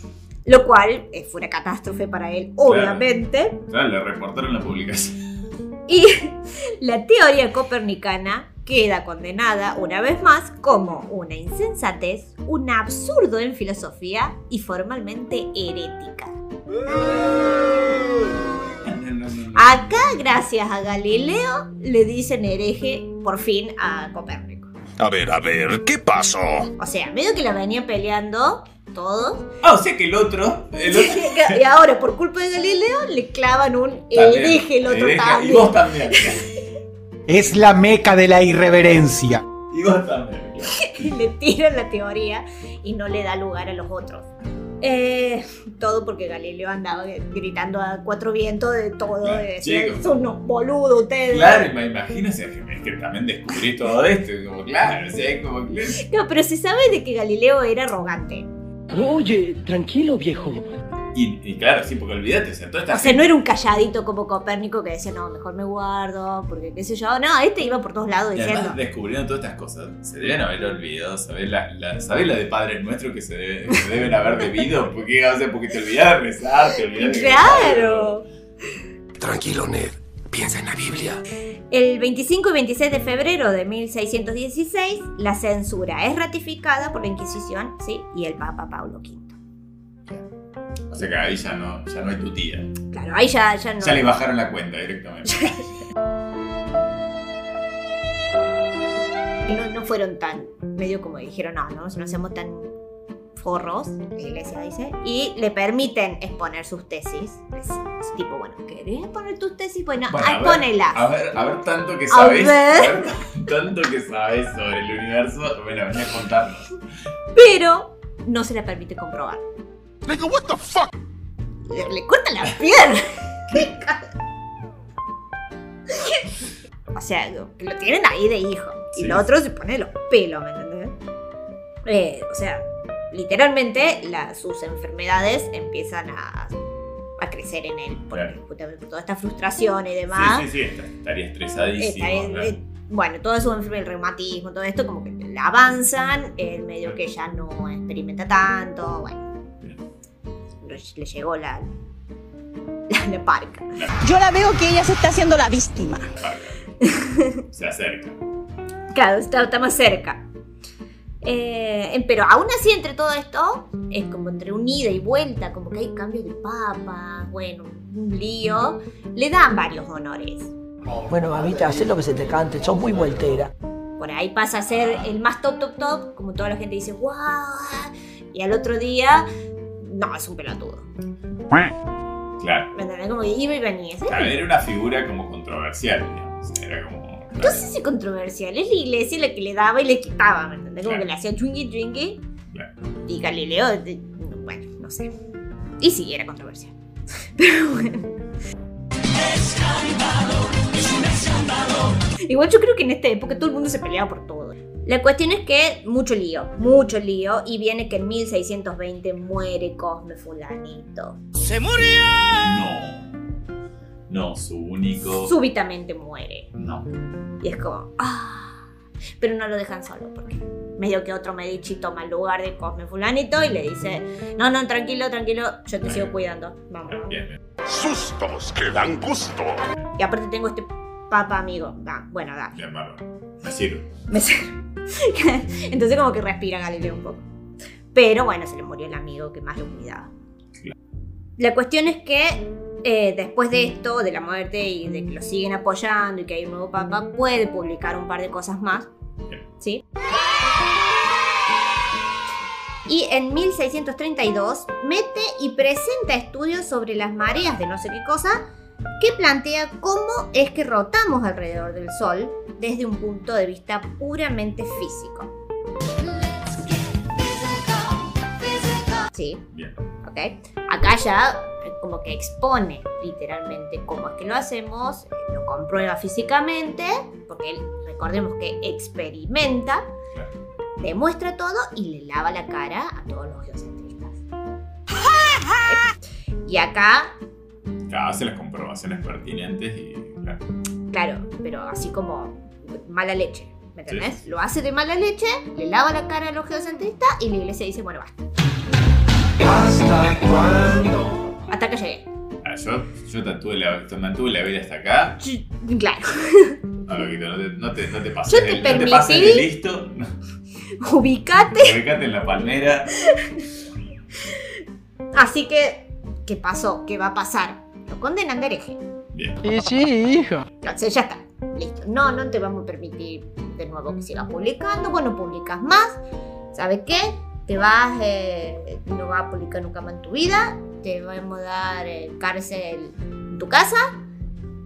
Lo cual eh, fue una catástrofe para él, obviamente. Claro, le reportaron la publicación. Y la teoría copernicana queda condenada una vez más como una insensatez, un absurdo en filosofía y formalmente herética. Acá, gracias a Galileo, le dicen hereje por fin a Copérnico. A ver, a ver, ¿qué pasó? O sea, medio que la venían peleando todos. Ah, o sea que el otro. El otro y ahora, por culpa de Galileo, le clavan un hereje el otro hereje, también. Y vos también. Es la meca de la irreverencia. Y vos también. le tiran la teoría y no le da lugar a los otros. Eh, todo porque Galileo andaba gritando a cuatro vientos de todo. de decir, chicos. son unos boludos ustedes. Claro, me imagínese es que también descubrí todo esto. Como, claro, o sea, como que. No, pero se sabe de que Galileo era arrogante. Oye, tranquilo, viejo. Y, y claro, sí, porque olvídate, o sea, toda esta O sea, no era un calladito como Copérnico que decía, no, mejor me guardo, porque qué sé yo. No, este iba por todos lados Y diciendo. además descubriendo todas estas cosas, se deben haber olvidado, ¿sabés la, la, ¿sabés la de Padre Nuestro que se, debe- que se deben haber debido? Porque, o sea, porque te olvidás de rezar, te olvidás de ¡Claro! Tranquilo, Ned. Piensa en la Biblia. El 25 y 26 de febrero de 1616, la censura es ratificada por la Inquisición, ¿sí? Y el Papa Pablo V. O sea que ahí ya no, ya no hay tu tía. Claro, ahí ya, ya no. Ya le bajaron la cuenta directamente. no, no fueron tan medio como dijeron, no, no, no seamos tan forros, la iglesia dice, y le permiten exponer sus tesis. Es, tipo, bueno, ¿querés exponer tus tesis? Bueno, bueno exponélas. A, ver, a ver tanto que sabes. Tanto que sabes sobre el universo. Bueno, ven a contarnos. Pero no se le permite comprobar. Nigga, what the fuck? Le, le cortan la pierna. ¿Qué ca- o sea, lo- que lo tienen ahí de hijo. Y Sí. lo otro se pone los pelos, ¿me entendés? Eh, o sea, literalmente la- sus enfermedades empiezan a, a crecer en él. Porque Claro. justamente por toda esta frustración y demás. Sí, sí, sí, está- estaría estresadísimo. Claro. eh, bueno, toda su enfermedad, el reumatismo, todo esto, como que le avanzan, en medio que ya no experimenta tanto, bueno. Le, le llegó la, la, la parca. Yo la veo que ella se está haciendo la víctima. Se acerca. Claro, está, está más cerca. Eh, pero aún así, entre todo esto, es como entre un ida y vuelta, como que hay cambios de papa, bueno, un lío. Le dan varios honores. Bueno, mamita, haz lo que se te cante, sos muy vueltera. Por ahí pasa a ser el más top, top, top, como toda la gente dice, wow. Y al otro día, no, es un pelotudo. Claro. ¿Me entendés? Como iba y venía. ¿sabes? Claro, era una figura como controversial, digamos. Era como. No sé si controversial, es la iglesia la que le daba y le quitaba, ¿me entendés? Como Claro. que le hacía chungui chungui. Claro. Y Galileo, bueno, no sé. Y sí, era controversial. Pero bueno. Igual yo creo que en esta época todo el mundo se peleaba por todo. La cuestión es que mucho lío, mucho lío, y viene que en 1620 muere Cosme Fulanito. ¡Se murió! No. No, su único. Súbitamente muere. No. Y es como, ah. Pero no lo dejan solo porque medio que otro Medici toma el lugar de Cosme Fulanito y le dice, no, no, tranquilo, tranquilo, yo te sigo cuidando. Vamos. Bien, bien. Sustos que dan gusto. Y aparte tengo este papa amigo. Da, bueno, da. Bien. Me sirve. Me sirve. Entonces como que respira Galileo un poco. Pero bueno, se le murió el amigo que más lo cuidaba. La cuestión es que eh, después de esto, de la muerte y de que lo siguen apoyando y que hay un nuevo papa, puede publicar un par de cosas más. ¿Sí? Y en 1632 mete y presenta estudios sobre las mareas de no sé qué cosa que plantea cómo es que rotamos alrededor del Sol desde un punto de vista puramente físico. Sí, Bien. ¿ok? Acá ya eh, como que expone literalmente cómo es que lo hacemos, eh, lo comprueba físicamente, porque él, recordemos que experimenta, demuestra todo y le lava la cara a todos los geocentristas. Y acá Claro, hace las comprobaciones pertinentes y. Claro. Claro, pero así como mala leche. ¿Me entendés? Lo hace de mala leche, le lava la cara a los geocentristas y la iglesia dice, bueno, basta. ¿Hasta cuándo? Hasta que llegué. Ah, yo, yo mantuve la, mantuve la vida hasta acá. Claro. No, loquito, no te, no te, no te pases, Yo te de- no te pases de permití- listo. Ubicate. Ubicate en la palmera. Así que, ¿qué pasó? ¿Qué va a pasar? Condenan de hereje. Bien. Y sí, hijo. Entonces ya está. Listo. No, no te vamos a permitir de nuevo que sigas publicando. Bueno, publicas más. ¿Sabes qué? Te vas, eh, no vas a publicar nunca más en tu vida. Te vamos a dar eh, cárcel en tu casa.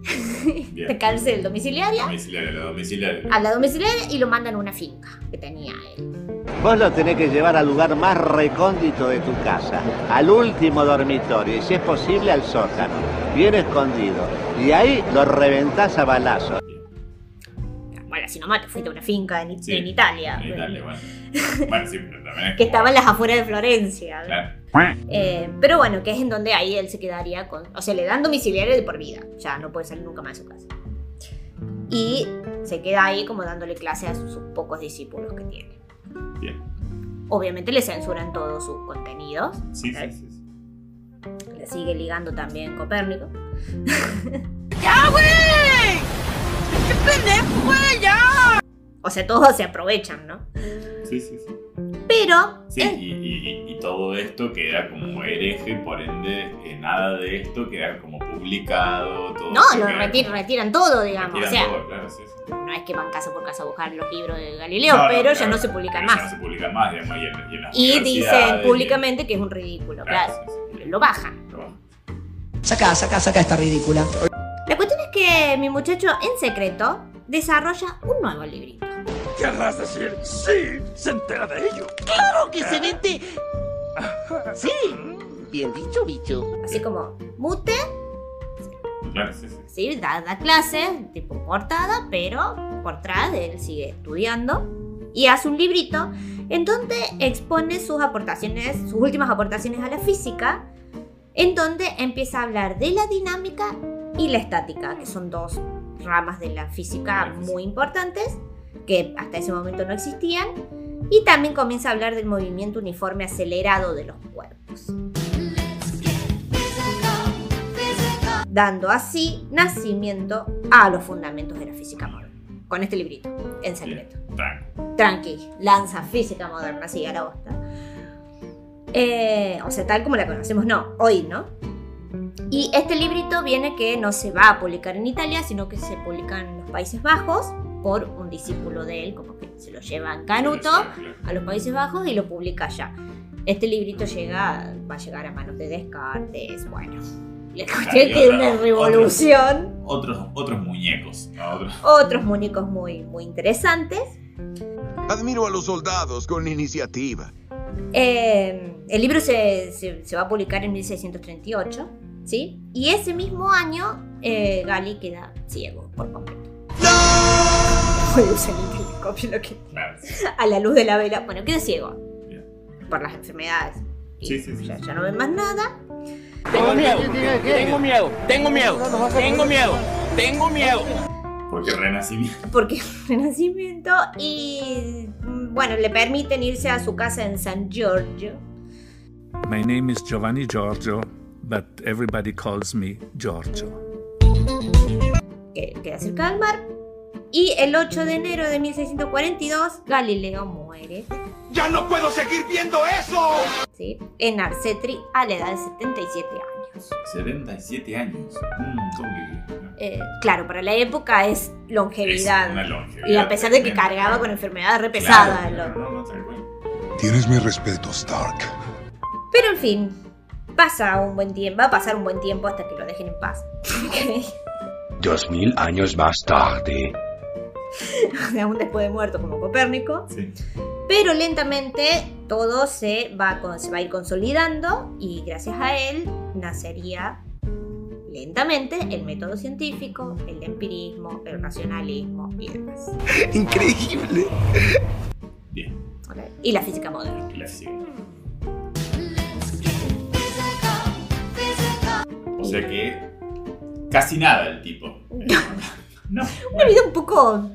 Bien. De cárcel domiciliaria. Domiciliario, la domiciliario. A la domiciliaria y lo mandan a una finca que tenía él. Vos lo tenés que llevar al lugar más recóndito de tu casa, al último dormitorio y si es posible al sótano, bien escondido. Y ahí lo reventás a balazos. Bueno, si nomás te fuiste a una finca en, Sí, en Italia. En Italia, bueno. Bueno, sí, pero también es Que como- estaba en las afueras de Florencia. Claro. Eh, pero bueno, que es en donde ahí él se quedaría con. O sea, le dan domiciliario de por vida. Ya no puede salir nunca más de su casa. Y se queda ahí como dándole clase a sus, sus pocos discípulos que tiene. Bien. Obviamente le censuran todos sus contenidos. Sí, sí, sí. sí. Le sigue ligando también Copérnico. ¡Ya, güey! ¡Qué pendejo, güey! ¡Ya! O sea, todos se aprovechan, ¿no? Sí, sí, sí. Pero Sí, y, y- y todo esto queda como hereje, por ende, eh, nada de esto queda como publicado. Todo no, lo retiran todo, digamos. o sea, todo, claro, sí, sí. no es que van casa por casa a buscar los libros de Galileo, No, no, pero ya no se publican pero ya más. no se publican más, digamos, y en, y en las Y dicen públicamente que es un ridículo, Claro, claro. Lo bajan. lo bajan. Saca, saca, saca esta ridícula. La cuestión es que mi muchacho en secreto desarrolla un nuevo librito. ¿Querrás decir sí? ¿Se entera de ello? ¡Claro que se vende! Sí, bien dicho, bicho. Así como mute, Claro, sí, sí. sí, da, da clases, tipo portada, pero por atrás él sigue estudiando y hace un librito en donde expone sus aportaciones, sus últimas aportaciones a la física, en donde empieza a hablar de la dinámica y la estática, que son dos ramas de la física muy importantes, que hasta ese momento no existían, y también comienza a hablar del movimiento uniforme acelerado de los cuerpos. Dando así nacimiento a los fundamentos de la física moderna. Con este librito, en secreto. Tranqui. Tranqui, lanza física moderna, sigue a la bosta. Eh, o sea, tal como la conocemos, no, hoy, ¿no? Y este librito viene que no se va a publicar en Italia, sino que se publica en los Países Bajos por un discípulo de él, como que se lo lleva en canuto a los Países Bajos y lo publica allá. Este librito llega, va a llegar a manos de Descartes, bueno. La cuestión es que una revolución. Otros, otros muñecos. ¿no? Otros- Otros muñecos muy, muy interesantes. Admiro a los soldados con iniciativa. Eh, el libro se, se- se va a publicar en 1638, ¿sí? Y ese mismo año eh, Gali queda ciego por completo. Puede usar el telescopio lo que- Claro. a la luz de la vela. Bueno, queda ciego por las enfermedades. Y Sí, sí, sí. Ya, ya no ven más nada. Tengo miedo, tengo miedo, tengo miedo, tengo miedo, tengo miedo. Porque renacimiento. porque renacimiento y bueno, le permiten irse a su casa en San Giorgio. My name is Giovanni Giorgio, but everybody calls me Giorgio. que queda cerca del mar. Y el 8 de enero de 1642, Galileo muere. ¡Ya no puedo seguir viendo eso! ¿sí? En Arcetri a la edad de 77 años. 77 años. Mm, ¿cómo que- Eh, claro, para la época es longevidad. Es una longevidad y a pesar de que cargaba con enfermedades re pesadas. Claro, no, no. Tienes mi respeto, Stark. Pero en fin, pasa un buen tiempo, va a pasar un buen tiempo hasta que lo dejen en paz. Ok. Dos mil años más tarde. Aún después de muerto como Copérnico. Sí. Pero lentamente todo se va, con- se va a ir consolidando y gracias a él nacería lentamente el método científico, el empirismo, el racionalismo y demás. Increíble. Bien. Y la física moderna. La física. O sea que casi nada el tipo. No. Una vida un poco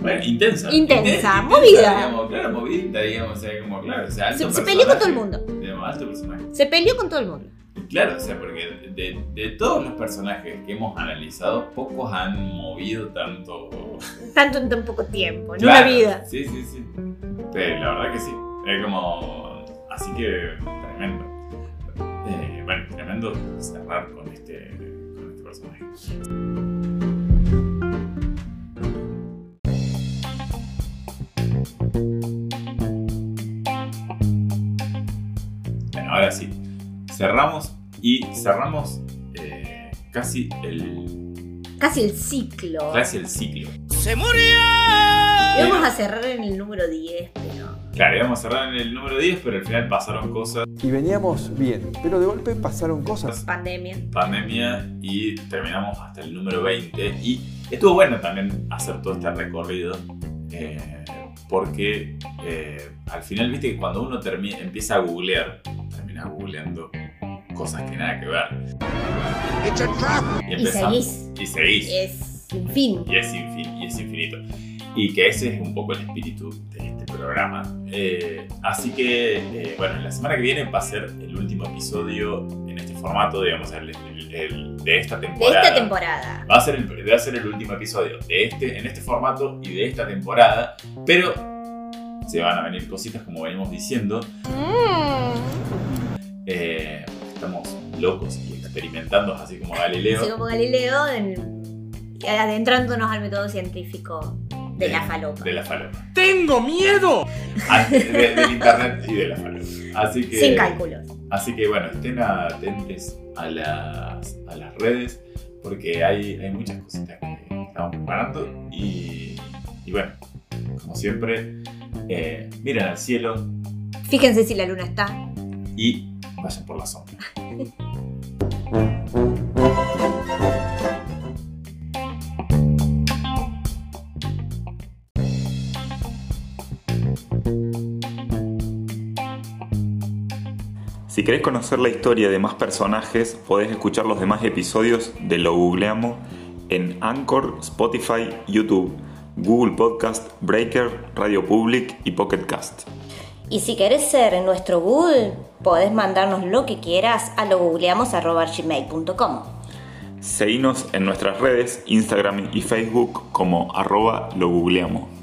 Bueno, intensa. Intensa, Inten- movida. Digamos, claro, movidita, digamos, o sea, como, claro, o sea, alto Se- se peleó con todo el mundo. Digamos, alto personaje. Se peleó con todo el mundo. Claro, o sea, porque de, de todos los personajes que hemos analizado, pocos han movido tanto. Tanto en tan poco tiempo, en Claro, una vida. Sí, sí, sí. Pero la verdad que sí. Es como. Así que tremendo. Eh, bueno, tremendo cerrar con este, con este personaje. Ahora sí. Cerramos y cerramos eh, casi el. Casi el ciclo. Casi el ciclo. ¡Se murió! Y vamos a cerrar en el número 10, pero. Claro, íbamos a cerrar en el número 10, pero al final pasaron cosas. Y veníamos bien, pero de golpe pasaron cosas. Pandemia. pandemia y terminamos hasta el número 20 y estuvo bueno también hacer todo este recorrido eh, porque eh, al final viste que cuando uno termina, empieza a googlear termina googleando cosas que nada que ver y, Y empezamos- seguís. y seguís Es sin fin. y es, infin- y es infinito. Y que ese es un poco el espíritu de este programa. Eh, así que, eh, bueno, la semana que viene va a ser el último episodio en este formato, digamos, el, el- el- de esta De temporada. esta temporada. Va a, ser el, va a ser el último episodio de este, en este formato y de esta temporada, pero se van a venir cositas como venimos diciendo. Mm. Eh, estamos locos y experimentando así como Galileo. Así como Galileo, en- adentrándonos al método científico de la falopa. De la falopa. ¡Tengo miedo! Ah, de- del internet y de la falopa. Así que, Sin cálculos. Así que bueno, estén atentos a las, a las redes porque hay, hay muchas cositas que estamos preparando y, y bueno, como siempre, eh, miren al cielo Fíjense si la luna está. y vayan por la sombra. Si querés conocer la historia de más personajes, podés escuchar los demás episodios de Lo Googleamos en Anchor, Spotify, YouTube, Google Podcast, Breaker, Radio Public y Pocket Cast. Y si querés ser nuestro Google, podés mandarnos lo que quieras a logoogleamos.gmail.com Seguinos en nuestras redes, Instagram y Facebook como arroba lo.